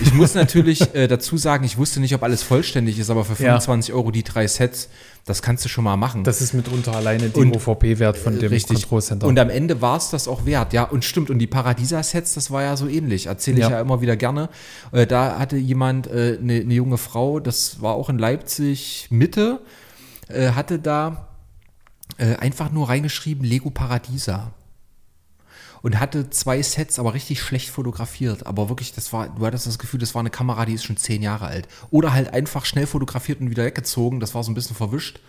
Ich muss natürlich äh, dazu sagen, ich wusste nicht, ob alles vollständig ist, aber für
Ja.
25 Euro die drei Sets, das kannst du schon mal machen.
Das ist mitunter alleine die
Und-
OVP-Wert von dem
Richtig.
Control Center.
Und am Ende war es das auch wert, ja. Und stimmt, und die Paradiesa-Sets, das war ja so ähnlich. Erzähle ich
Ja.
ja. immer wieder gerne. Äh, da hatte jemand, eine äh, ne, ne junge Frau, das war auch in Leipzig Mitte, äh, hatte da äh, einfach nur reingeschrieben Lego Paradiesa. Und hatte zwei Sets, aber richtig schlecht fotografiert. Aber wirklich, das war, du hattest das Gefühl, das war eine Kamera, die ist schon zehn Jahre alt. Oder halt einfach schnell fotografiert und wieder weggezogen. Das war so ein bisschen verwischt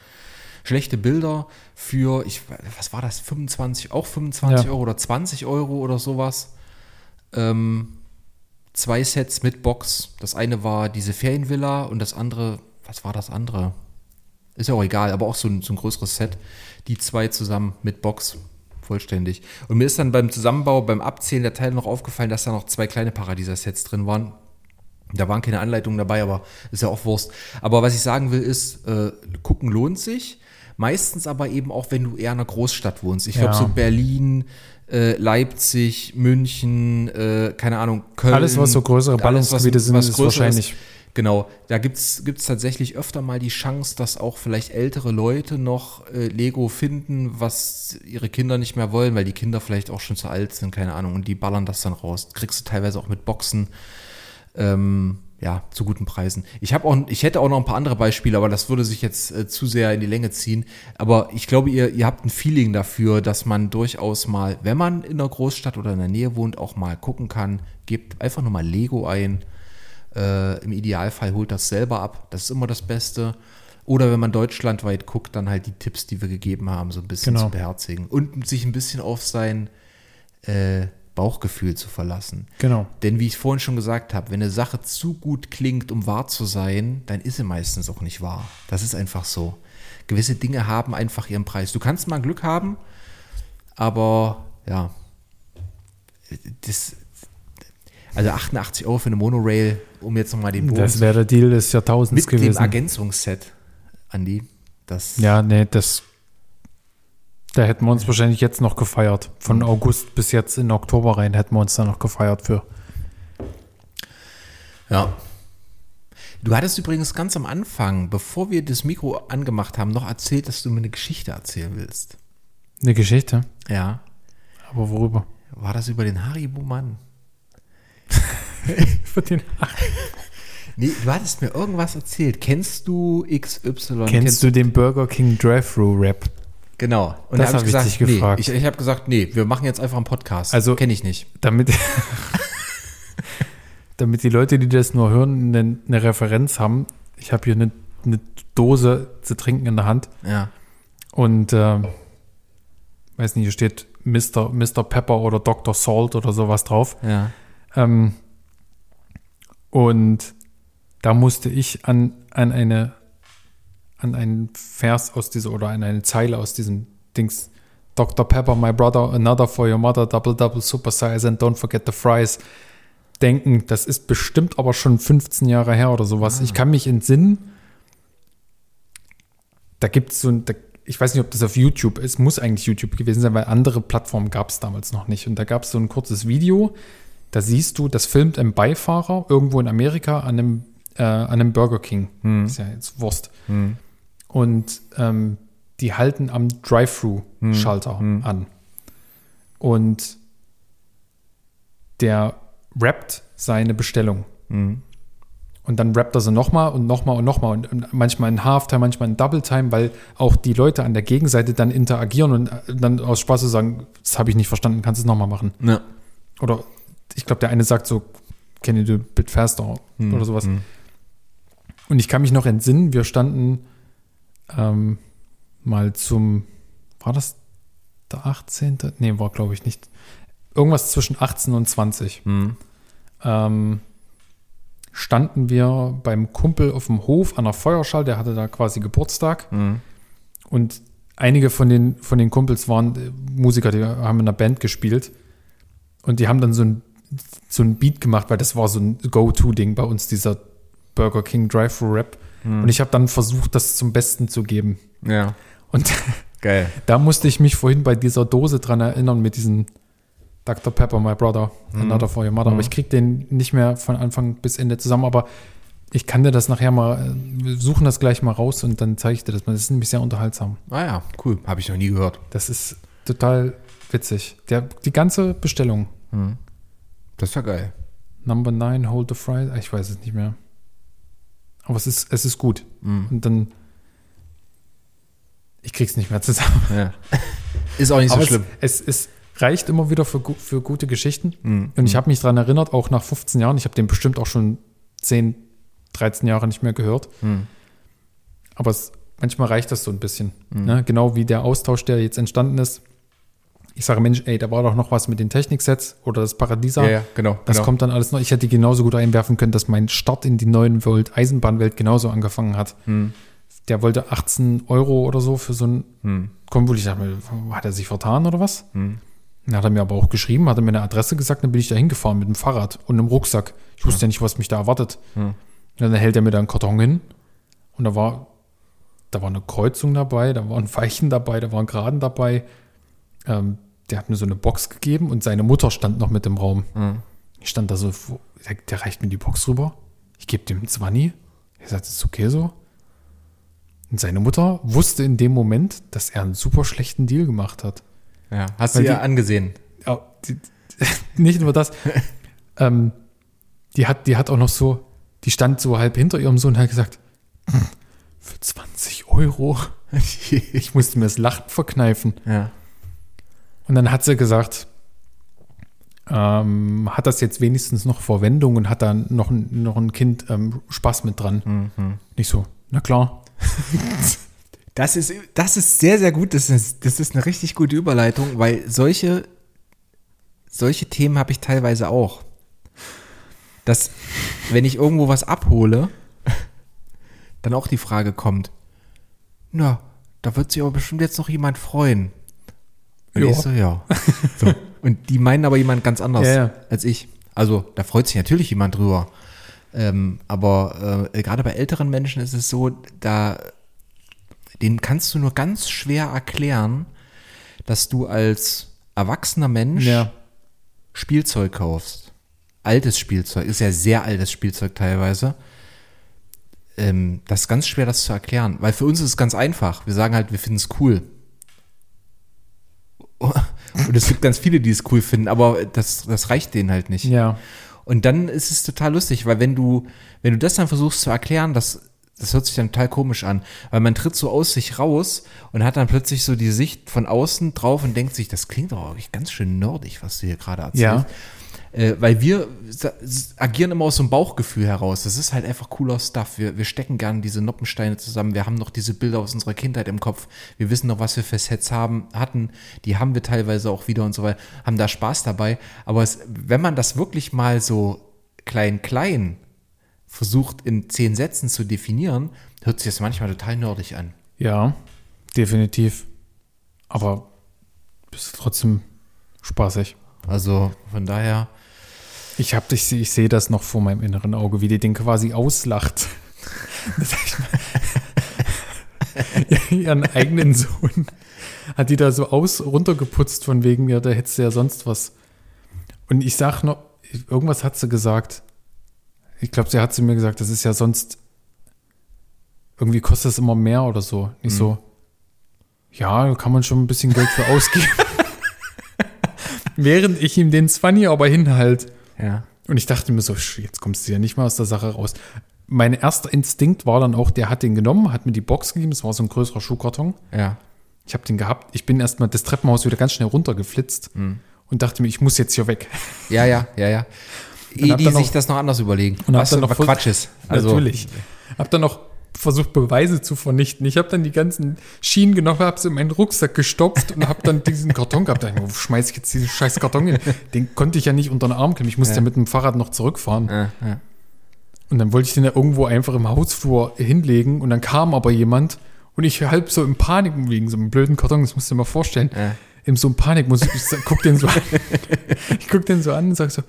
schlechte Bilder für, ich, was war das, 25, auch 25
Ja.
Euro oder 20 Euro oder sowas. Ähm, zwei Sets mit Box. Das eine war diese Ferienvilla und das andere, was war das andere? Ist ja auch egal, aber auch so ein, so ein größeres Set. Die zwei zusammen mit Box. Vollständig. Und mir ist dann beim Zusammenbau, beim Abzählen der Teile noch aufgefallen, dass da noch zwei kleine Paradieser-Sets drin waren. Da waren keine Anleitungen dabei, aber ist ja auch Wurst. Aber was ich sagen will, ist, äh, gucken lohnt sich. Meistens aber eben auch, wenn du eher in einer Großstadt wohnst. Ich glaube,
Ja.
so Berlin, äh, Leipzig, München, äh, keine Ahnung, Köln.
Alles, was so größere Ballungsgebiete sind, ist
größer
wahrscheinlich-
Genau, da gibt's gibt's tatsächlich öfter mal die Chance, dass auch vielleicht ältere Leute noch äh, Lego finden, was ihre Kinder nicht mehr wollen, weil die Kinder vielleicht auch schon zu alt sind, keine Ahnung, und die ballern das dann raus. Kriegst du teilweise auch mit Boxen, ähm, ja, zu guten Preisen. Ich habe auch, ich hätte auch noch ein paar andere Beispiele, aber das würde sich jetzt äh, zu sehr in die Länge ziehen. Aber ich glaube, ihr, ihr habt ein Feeling dafür, dass man durchaus mal, wenn man in einer Großstadt oder in der Nähe wohnt, auch mal gucken kann. Gebt einfach nur mal Lego ein. Äh, Im Idealfall holt das selber ab. Das ist immer das Beste. Oder wenn man deutschlandweit guckt, dann halt die Tipps, die wir gegeben haben, so ein bisschen
Genau.
zu beherzigen. Und sich ein bisschen auf sein äh, Bauchgefühl zu verlassen.
Genau.
Denn wie ich vorhin schon gesagt habe, wenn eine Sache zu gut klingt, um wahr zu sein, dann ist sie meistens auch nicht wahr. Das ist einfach so. Gewisse Dinge haben einfach ihren Preis. Du kannst mal Glück haben, aber ja, das, also 88 Euro für eine Monorail, um jetzt nochmal den Bogen
Das wäre der Deal des Jahrtausends
mit dem
gewesen.
Ergänzungsset, Andi. Das,
Ja, nee, das. Da hätten wir uns wahrscheinlich jetzt noch gefeiert. Von
Mhm.
August bis jetzt in Oktober rein hätten wir uns da noch gefeiert für.
Ja. Du hattest übrigens ganz am Anfang, bevor wir das Mikro angemacht haben, noch erzählt, dass du mir eine Geschichte erzählen willst.
Eine Geschichte.
Ja.
Aber worüber?
War das über den Haribo-Mann? *laughs*
Für den
Nee, du hattest mir irgendwas erzählt. Kennst du XY?
Kennst du den Burger King Drive-Thru-Rap?
Genau. Und
Das
da
hab ich dich
nee,
gefragt.
Ich, ich habe gesagt, nee, wir machen jetzt einfach einen Podcast.
Also-
kenne ich nicht.
Damit, *laughs* damit die Leute, die das nur hören, eine, eine Referenz haben. Ich habe hier eine, eine Dose zu trinken in der Hand
Ja.
und äh, weiß nicht, hier steht Mr. Mr. Pepper oder Dr. Salt oder sowas drauf.
Ja.
Ähm, und da musste ich an, an eine an einen Vers aus dieser oder an eine Zeile aus diesem Dings Dr. Pepper, my brother, another for your mother, double double super size and don't forget the fries denken. Das ist bestimmt aber schon 15 Jahre her oder sowas. Ich kann mich entsinnen. Da gibt es so ein, da, ich weiß nicht, ob das auf YouTube ist, muss eigentlich YouTube gewesen sein, weil andere Plattformen gab es damals noch nicht. Und da gab es so ein kurzes Video, da siehst du, das filmt ein Beifahrer irgendwo in Amerika an einem, äh, an einem Burger King. Ist ja jetzt Wurst. Und ähm, die halten am Drive-Thru-Schalter an. Und der rappt seine Bestellung. Und dann rappt er sie nochmal und nochmal und nochmal und, und manchmal in Halftime, manchmal in Double Time, weil auch die Leute an der Gegenseite dann interagieren und äh, dann aus Spaß zu sagen, das habe ich nicht verstanden, kannst du es nochmal machen.
Ja.
Oder ich glaube, der eine sagt so, can you do a bit faster oder sowas. Und ich kann mich noch entsinnen, wir standen ähm, mal zum, war das der 18.? Nee, war glaube ich nicht. Irgendwas zwischen 18 und 20. Ähm, standen wir beim Kumpel auf dem Hof an der Feuerschall, der hatte da quasi Geburtstag. Und einige von den, von den Kumpels waren äh, Musiker, die haben in einer Band gespielt. Und die haben dann so ein, so ein Beat gemacht, weil das war so ein Go-To-Ding bei uns, dieser Burger King Drive-Thru-Rap. Und ich habe dann versucht, das zum Besten zu geben.
Ja.
Und
Geil. *laughs*
da musste ich mich vorhin bei dieser Dose dran erinnern mit diesem Dr. Pepper, my brother, another for your mother. Aber ich krieg den nicht mehr von Anfang bis Ende zusammen. Aber ich kann dir das nachher mal, äh, wir suchen das gleich mal raus und dann zeige ich dir das mal. Das ist nämlich sehr unterhaltsam.
Ah ja, cool. Habe ich noch nie gehört.
Das ist total witzig. Der, die ganze Bestellung.
Das ja geil.
Number 9, hold the fries. Ah, Ich weiß es nicht mehr. Aber es ist, es ist gut. Und dann, ich krieg's nicht mehr zusammen.
Ja. Ist auch nicht so
Aber
schlimm.
Es, es, es reicht immer wieder für, für gute Geschichten.
Mhm.
Und ich habe mich daran erinnert, auch nach 15 Jahren, ich habe den bestimmt auch schon 10, 13 Jahre nicht mehr gehört.
Mhm.
Aber es, manchmal reicht das so ein bisschen. Ne? Genau wie der Austausch, der jetzt entstanden ist. Ich sage, Mensch, ey, da war doch noch was mit den Techniksets oder das Paradiesa.
Ja, ja, genau.
Das
genau.
kommt dann alles noch. Ich hätte genauso gut einwerfen können, dass mein Start in die neuen Welt Eisenbahnwelt genauso angefangen hat.
Hm.
Der wollte 18 Euro oder so für so ein
Hm.
Konvol. Ich dachte mir, hat er sich vertan oder was? Dann hat er mir aber auch geschrieben, hat er mir eine Adresse gesagt, dann bin ich da hingefahren mit dem Fahrrad und einem Rucksack. Ich wusste ja nicht, was mich da erwartet. Und dann hält er mir da einen Karton hin und da war, da war eine Kreuzung dabei, da waren Weichen dabei, da waren Graden dabei. Ähm, der hat mir so eine Box gegeben und seine Mutter stand noch mit im Raum. Ich stand da so, der, der reicht mir die Box rüber. Ich gebe dem einen Zwanni. Er sagt, ist okay so. Und seine Mutter wusste in dem Moment, dass er einen super schlechten Deal gemacht hat.
Ja. Hast
Weil
du ja
die-
angesehen.
Ja, die, *laughs* nicht nur das. ähm, die, hat, die hat auch noch so, die stand so halb hinter ihrem Sohn und hat gesagt, "Hm, für 20 Euro. *laughs* Ich musste mir das Lachen verkneifen.
ja.
Und dann hat sie gesagt, ähm, hat das jetzt wenigstens noch Verwendung und hat da noch, ein- noch ein Kind ähm, Spaß mit dran. Nicht so, na klar. *laughs*
Das ist, das ist sehr, sehr gut. Das ist, das ist eine richtig gute Überleitung, weil solche, solche Themen habe ich teilweise auch. Dass, wenn ich irgendwo was abhole, dann auch die Frage kommt, na, da wird sich aber bestimmt jetzt noch jemand freuen. Und
Ja.
ich so, ja. *laughs* So. Und die meinen aber jemand ganz anders
Ja, ja.
als ich. Also, da freut sich natürlich jemand drüber. Ähm, aber äh, gerade bei älteren Menschen ist es so, da den kannst du nur ganz schwer erklären, dass du als erwachsener Mensch
Ja.
Spielzeug kaufst. Altes Spielzeug, ist ja sehr altes Spielzeug teilweise. Ähm, das ist ganz schwer, das zu erklären, weil für uns ist es ganz einfach. Wir sagen halt, wir finden es cool. *laughs* Und es gibt ganz viele, die es cool finden, aber das, das reicht denen halt nicht.
Ja.
Und dann ist es total lustig, weil wenn du, wenn du das dann versuchst zu erklären, das, das hört sich dann total komisch an, weil man tritt so aus sich raus und hat dann plötzlich so die Sicht von außen drauf und denkt sich, das klingt doch eigentlich ganz schön nerdig, was du hier gerade erzählst.
Ja.
Äh, weil wir agieren immer aus so einem Bauchgefühl heraus. Das ist halt einfach cooler Stuff. Wir, wir stecken gerne diese Noppensteine zusammen. Wir haben noch diese Bilder aus unserer Kindheit im Kopf. Wir wissen noch, was wir für Sets haben, hatten. Die haben wir teilweise auch wieder und so weiter. Haben da Spaß dabei. Aber es, wenn man das wirklich mal so klein, klein versucht in zehn Sätzen zu definieren, hört sich das manchmal total nerdig an.
Ja, definitiv. Aber ist trotzdem spaßig.
Also von daher,
Ich habe ich, seh- ich sehe das noch vor meinem inneren Auge, wie die den quasi auslacht. *laughs* Ihren eigenen Sohn hat die da so aus runtergeputzt von wegen mir, da hättest du ja sonst was. Und ich sag noch, irgendwas hat sie gesagt. Ich glaube, sie hat zu mir gesagt, das ist ja sonst irgendwie kostet es immer mehr oder so. Nicht so. Ja, da kann man schon ein bisschen Geld für ausgeben. *laughs* Während ich ihm den 20 aber hinhalt.
Ja.
Und ich dachte mir so, jetzt kommst du ja nicht mal aus der Sache raus. Mein erster Instinkt war dann auch, der hat den genommen, hat mir die Box gegeben, es war so ein größerer Schuhkarton.
Ja.
Ich habe den gehabt. Ich bin erstmal das Treppenhaus wieder ganz schnell runtergeflitzt und dachte mir, ich muss jetzt hier weg.
Ja, ja, ja, ja.
Hab
Die sich das noch anders überlegen.
Und
was
dann noch
Quatsch ist. Also,
Natürlich. Hab dann noch versucht, Beweise zu vernichten. Ich habe dann die ganzen Schienen genommen, habe sie in meinen Rucksack gestopft und habe dann diesen Karton gehabt. Da ich mir, Wo schmeiß ich jetzt diesen scheiß Karton hin? Den konnte ich ja nicht unter den Arm klemmen. Ich musste ja, mit dem Fahrrad noch zurückfahren.
Ja, ja.
Und dann wollte ich den ja irgendwo einfach im Hausflur hinlegen und dann kam aber jemand und ich halb so in Panik wegen so einem blöden Karton, das musst du dir mal vorstellen.
Ja.
In so einem Panik muss ich, ich guck den so an. *laughs* Ich guck den so an und sag so,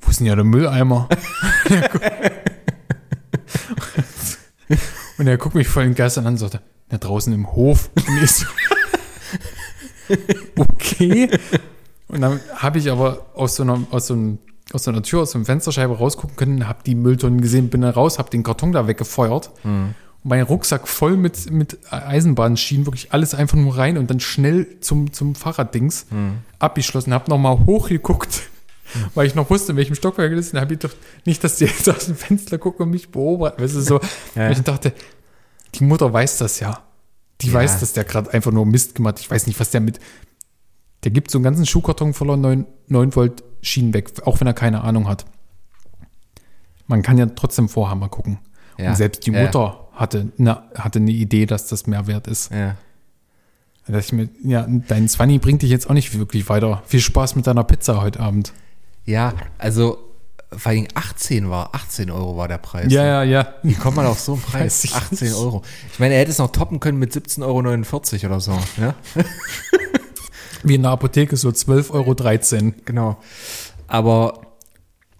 wo ist denn ja der Mülleimer? *laughs* Und er guckt mich voll entgeistert an und sagt, na draußen im Hof. *laughs* Und ich so, okay. Und dann habe ich aber aus so einer, aus so einem, aus so einer Tür, aus so einer Fensterscheibe rausgucken können, habe die Mülltonnen gesehen, bin da raus, habe den Karton da weggefeuert. Und mein Rucksack voll mit, mit Eisenbahnschienen, wirklich alles einfach nur rein und dann schnell zum, zum Fahrraddings abgeschlossen, habe nochmal hochgeguckt, weil ich noch wusste, in welchem Stockwerk das ist. Dann habe ich doch nicht, dass die jetzt aus dem Fenster gucken und mich beobachten. Weißt du, so.
Ja.
Ich dachte, die Mutter weiß das ja. Die
Ja.
weiß, dass der gerade einfach nur Mist gemacht hat. Ich weiß nicht, was der mit. Der gibt so einen ganzen Schuhkarton voller 9, 9 Volt Schienen weg, auch wenn er keine Ahnung hat. Man kann ja trotzdem vorher mal gucken.
Ja.
Und selbst die. Mutter hatte, eine, hatte eine Idee, dass das mehr wert ist.
Ja.
Da dachte ich mir, ja, dein Zwanni bringt dich jetzt auch nicht wirklich weiter. Viel Spaß mit deiner Pizza heute Abend.
Ja, also vor allem 18 war, 18 Euro war der Preis.
Ja, ja, ja.
Wie kommt man auf so einen *laughs* Preis?
ich
18
nicht.
Euro. Ich meine, er hätte es noch toppen können mit 17,49 Euro oder so. Ja?
Wie in der Apotheke so 12,13 Euro.
Genau. Aber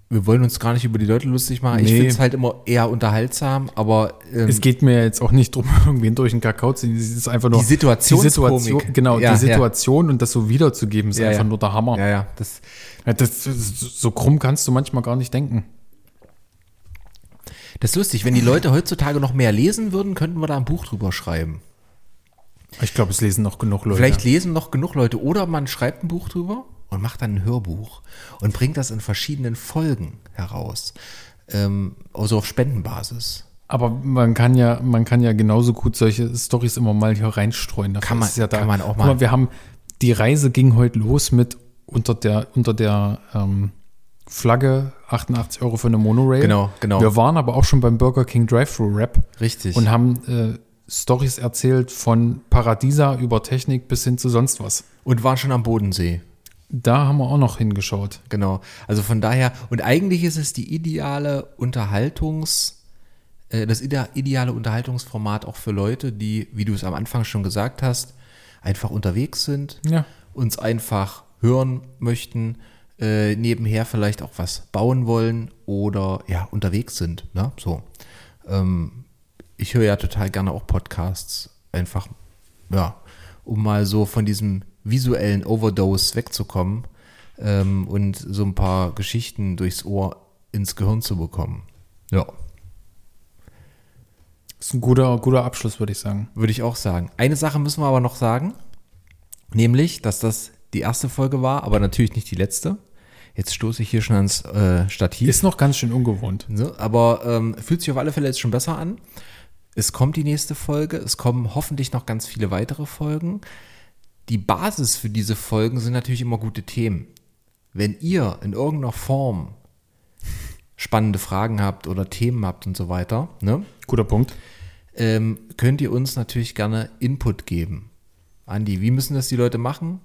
wir wollen uns gar nicht über die Leute lustig machen. Ich
Nee.
finde es halt immer eher unterhaltsam, aber ähm,
Es geht mir jetzt auch nicht drum, irgendwen durch den Kakao zu ziehen. Es ist einfach nur
Die Situationskomik.
die Situation, genau,
Ja,
die
ja.
Situation und das so wiederzugeben, ist
Ja,
einfach
ja.
nur der Hammer.
ja, ja, das,
Ja, das, das, so krumm kannst du manchmal gar nicht denken.
das ist lustig. Wenn die Leute heutzutage noch mehr lesen würden, könnten wir da ein Buch drüber schreiben.
Ich glaube, es lesen noch genug Leute.
Vielleicht lesen noch genug Leute oder man schreibt ein Buch drüber und macht dann ein Hörbuch und bringt das in verschiedenen Folgen heraus. Ähm, also auf Spendenbasis.
Aber man kann ja, man kann ja genauso gut solche Stories immer mal hier reinstreuen. Dafür
Kann man-
ja da.
kann man auch
Guck
mal.
Wir haben, die Reise ging heute los mit unter der, unter der ähm, Flagge 88 Euro für eine Monorail.
Genau, genau.
Wir waren aber auch schon beim Burger King Drive-Thru-Rap
Richtig.
und haben äh, Stories erzählt von Paradiesa über Technik bis hin zu sonst was.
und waren schon am Bodensee.
Da haben wir auch noch hingeschaut.
Genau. Also von daher, und eigentlich ist es die ideale Unterhaltungs, äh, das ide ideale Unterhaltungsformat auch für Leute, die, wie du es am Anfang schon gesagt hast, einfach unterwegs sind,
Ja.
uns einfach hören möchten, äh, nebenher vielleicht auch was bauen wollen oder ja, unterwegs sind. Ne? So. Ähm, ich höre ja total gerne auch Podcasts, einfach, ja, um mal so von diesem visuellen Overdose wegzukommen ähm, und so ein paar Geschichten durchs Ohr ins Gehirn zu bekommen. Ja,
Das ist ein guter, guter Abschluss, würde ich sagen.
würde ich auch sagen. Eine Sache müssen wir aber noch sagen, nämlich, dass das die erste Folge war, aber natürlich nicht die letzte. Jetzt stoße ich hier schon ans äh, Stativ.
Ist noch ganz schön ungewohnt.
Ne? Aber ähm, fühlt sich auf alle Fälle jetzt schon besser an. Es kommt die nächste Folge. Es kommen hoffentlich noch ganz viele weitere Folgen. Die Basis für diese Folgen sind natürlich immer gute Themen. Wenn ihr in irgendeiner Form spannende Fragen habt oder Themen habt und so weiter, ne,
Guter Punkt.
ähm, könnt ihr uns natürlich gerne Input geben. Andi, wie müssen das die Leute machen?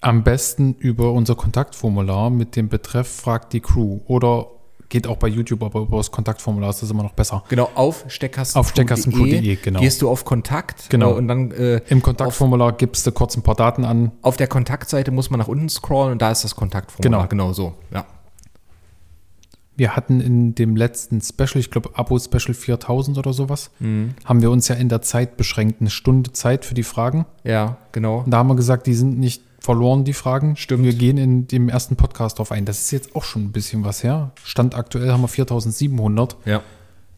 Am besten über unser Kontaktformular mit dem Betreff Fragt die Crew. Oder geht auch bei YouTube, aber über das Kontaktformular ist das immer noch besser.
Genau, auf steckkasten.de.
Auf steckkasten.de, genau.
Gehst du auf Kontakt.
Genau.
äh, Und dann äh,
Im Kontaktformular gibst du kurz ein paar Daten an.
Auf der Kontaktseite muss man nach unten scrollen und da ist das Kontaktformular.
Genau.
Genau so. Ja.
Wir hatten in dem letzten Special, ich glaube Abo-Special 4000 oder sowas,
Mhm.
haben wir uns ja in der Zeit beschränkt, eine Stunde Zeit für die Fragen.
Ja, genau.
Und da haben wir gesagt, die sind nicht verloren, die Fragen.
Stimmt.
Wir gehen in dem ersten Podcast drauf ein. Das ist jetzt auch schon ein bisschen was her. Stand aktuell haben wir 4700.
Ja.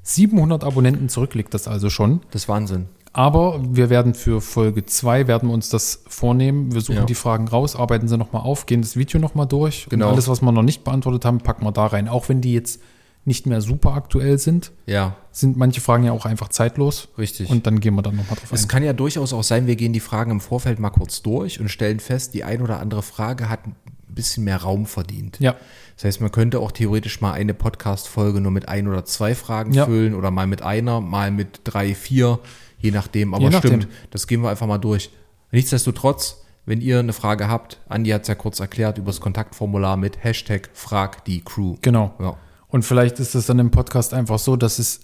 700 Abonnenten zurückliegt das also schon.
Das ist Wahnsinn.
Aber wir werden für Folge 2 werden wir uns das vornehmen. Wir suchen
Ja.
die Fragen raus, arbeiten sie nochmal auf, gehen das Video nochmal durch.
Genau.
Und alles, was wir noch nicht beantwortet haben, packen wir da rein. Auch wenn die jetzt nicht mehr super aktuell sind,
Ja,
sind manche Fragen ja auch einfach zeitlos.
richtig.
Und dann gehen wir dann nochmal drauf
Es
ein.
kann ja durchaus auch sein, wir gehen die Fragen im Vorfeld mal kurz durch und stellen fest, die ein oder andere Frage hat ein bisschen mehr Raum verdient.
Ja,
Das heißt, man könnte auch theoretisch mal eine Podcast-Folge nur mit ein oder zwei Fragen
Ja.
füllen oder mal mit einer, mal mit drei, vier, je nachdem. Aber
Je nachdem.
stimmt, das gehen wir einfach mal durch. Nichtsdestotrotz, wenn ihr eine Frage habt, Andi hat es ja kurz erklärt, über das Kontaktformular mit Hashtag Frag die Crew.
genau.
Ja,
Und vielleicht ist es dann im Podcast einfach so, dass es,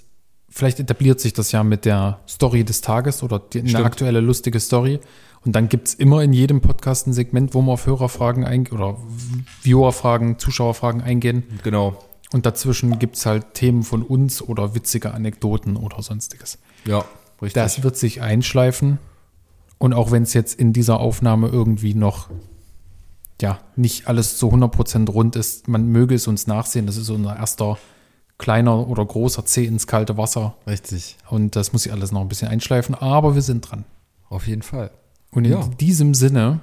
vielleicht etabliert sich das ja mit der Story des Tages oder die, eine
Stimmt.
aktuelle lustige Story. Und dann gibt es immer in jedem Podcast ein Segment, wo wir auf Hörerfragen eingehen oder Viewerfragen, Zuschauerfragen eingehen.
genau.
Und dazwischen gibt es halt Themen von uns oder witzige Anekdoten oder sonstiges.
Ja, richtig.
Das wird sich einschleifen. Und auch wenn es jetzt in dieser Aufnahme irgendwie noch ja, nicht alles zu 100% rund ist, man möge es uns nachsehen. Das ist unser erster kleiner oder großer Zeh ins kalte Wasser.
richtig.
Und das muss sich alles noch ein bisschen einschleifen. Aber wir sind dran.
Auf jeden Fall.
Und in
Ja.
diesem Sinne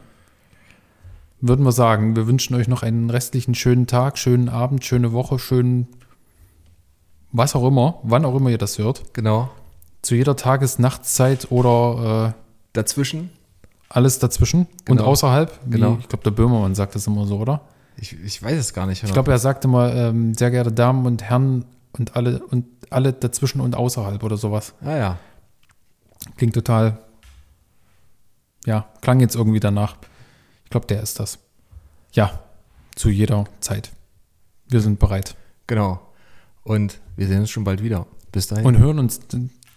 würden wir sagen, wir wünschen euch noch einen restlichen schönen Tag, schönen Abend, schöne Woche, schönen was auch immer, wann auch immer ihr das hört.
Genau.
Zu jeder Tages-, Nachtszeit oder äh,
Dazwischen,
alles dazwischen
Genau.
und außerhalb. Wie,
Genau.
Ich glaube, der Böhmermann sagt das immer so, oder?
ich, ich weiß es gar nicht.
Ich glaube, er sagt immer, ähm, sehr geehrte Damen und Herren und alle und alle dazwischen und außerhalb oder sowas.
Ah ja.
Klingt total, ja, klang jetzt irgendwie danach. Ich glaube, der ist das. Ja, zu jeder Zeit. Wir sind bereit.
Genau. Und wir sehen uns schon bald wieder. Bis dahin.
Und hören uns,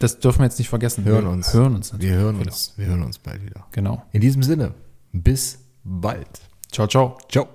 das dürfen wir jetzt nicht vergessen.
Hören
wir
uns.
Hören uns.
wir hören
wieder.
uns. Wir hören uns bald wieder.
Genau.
In diesem Sinne, bis bald.
Ciao, ciao.
Ciao.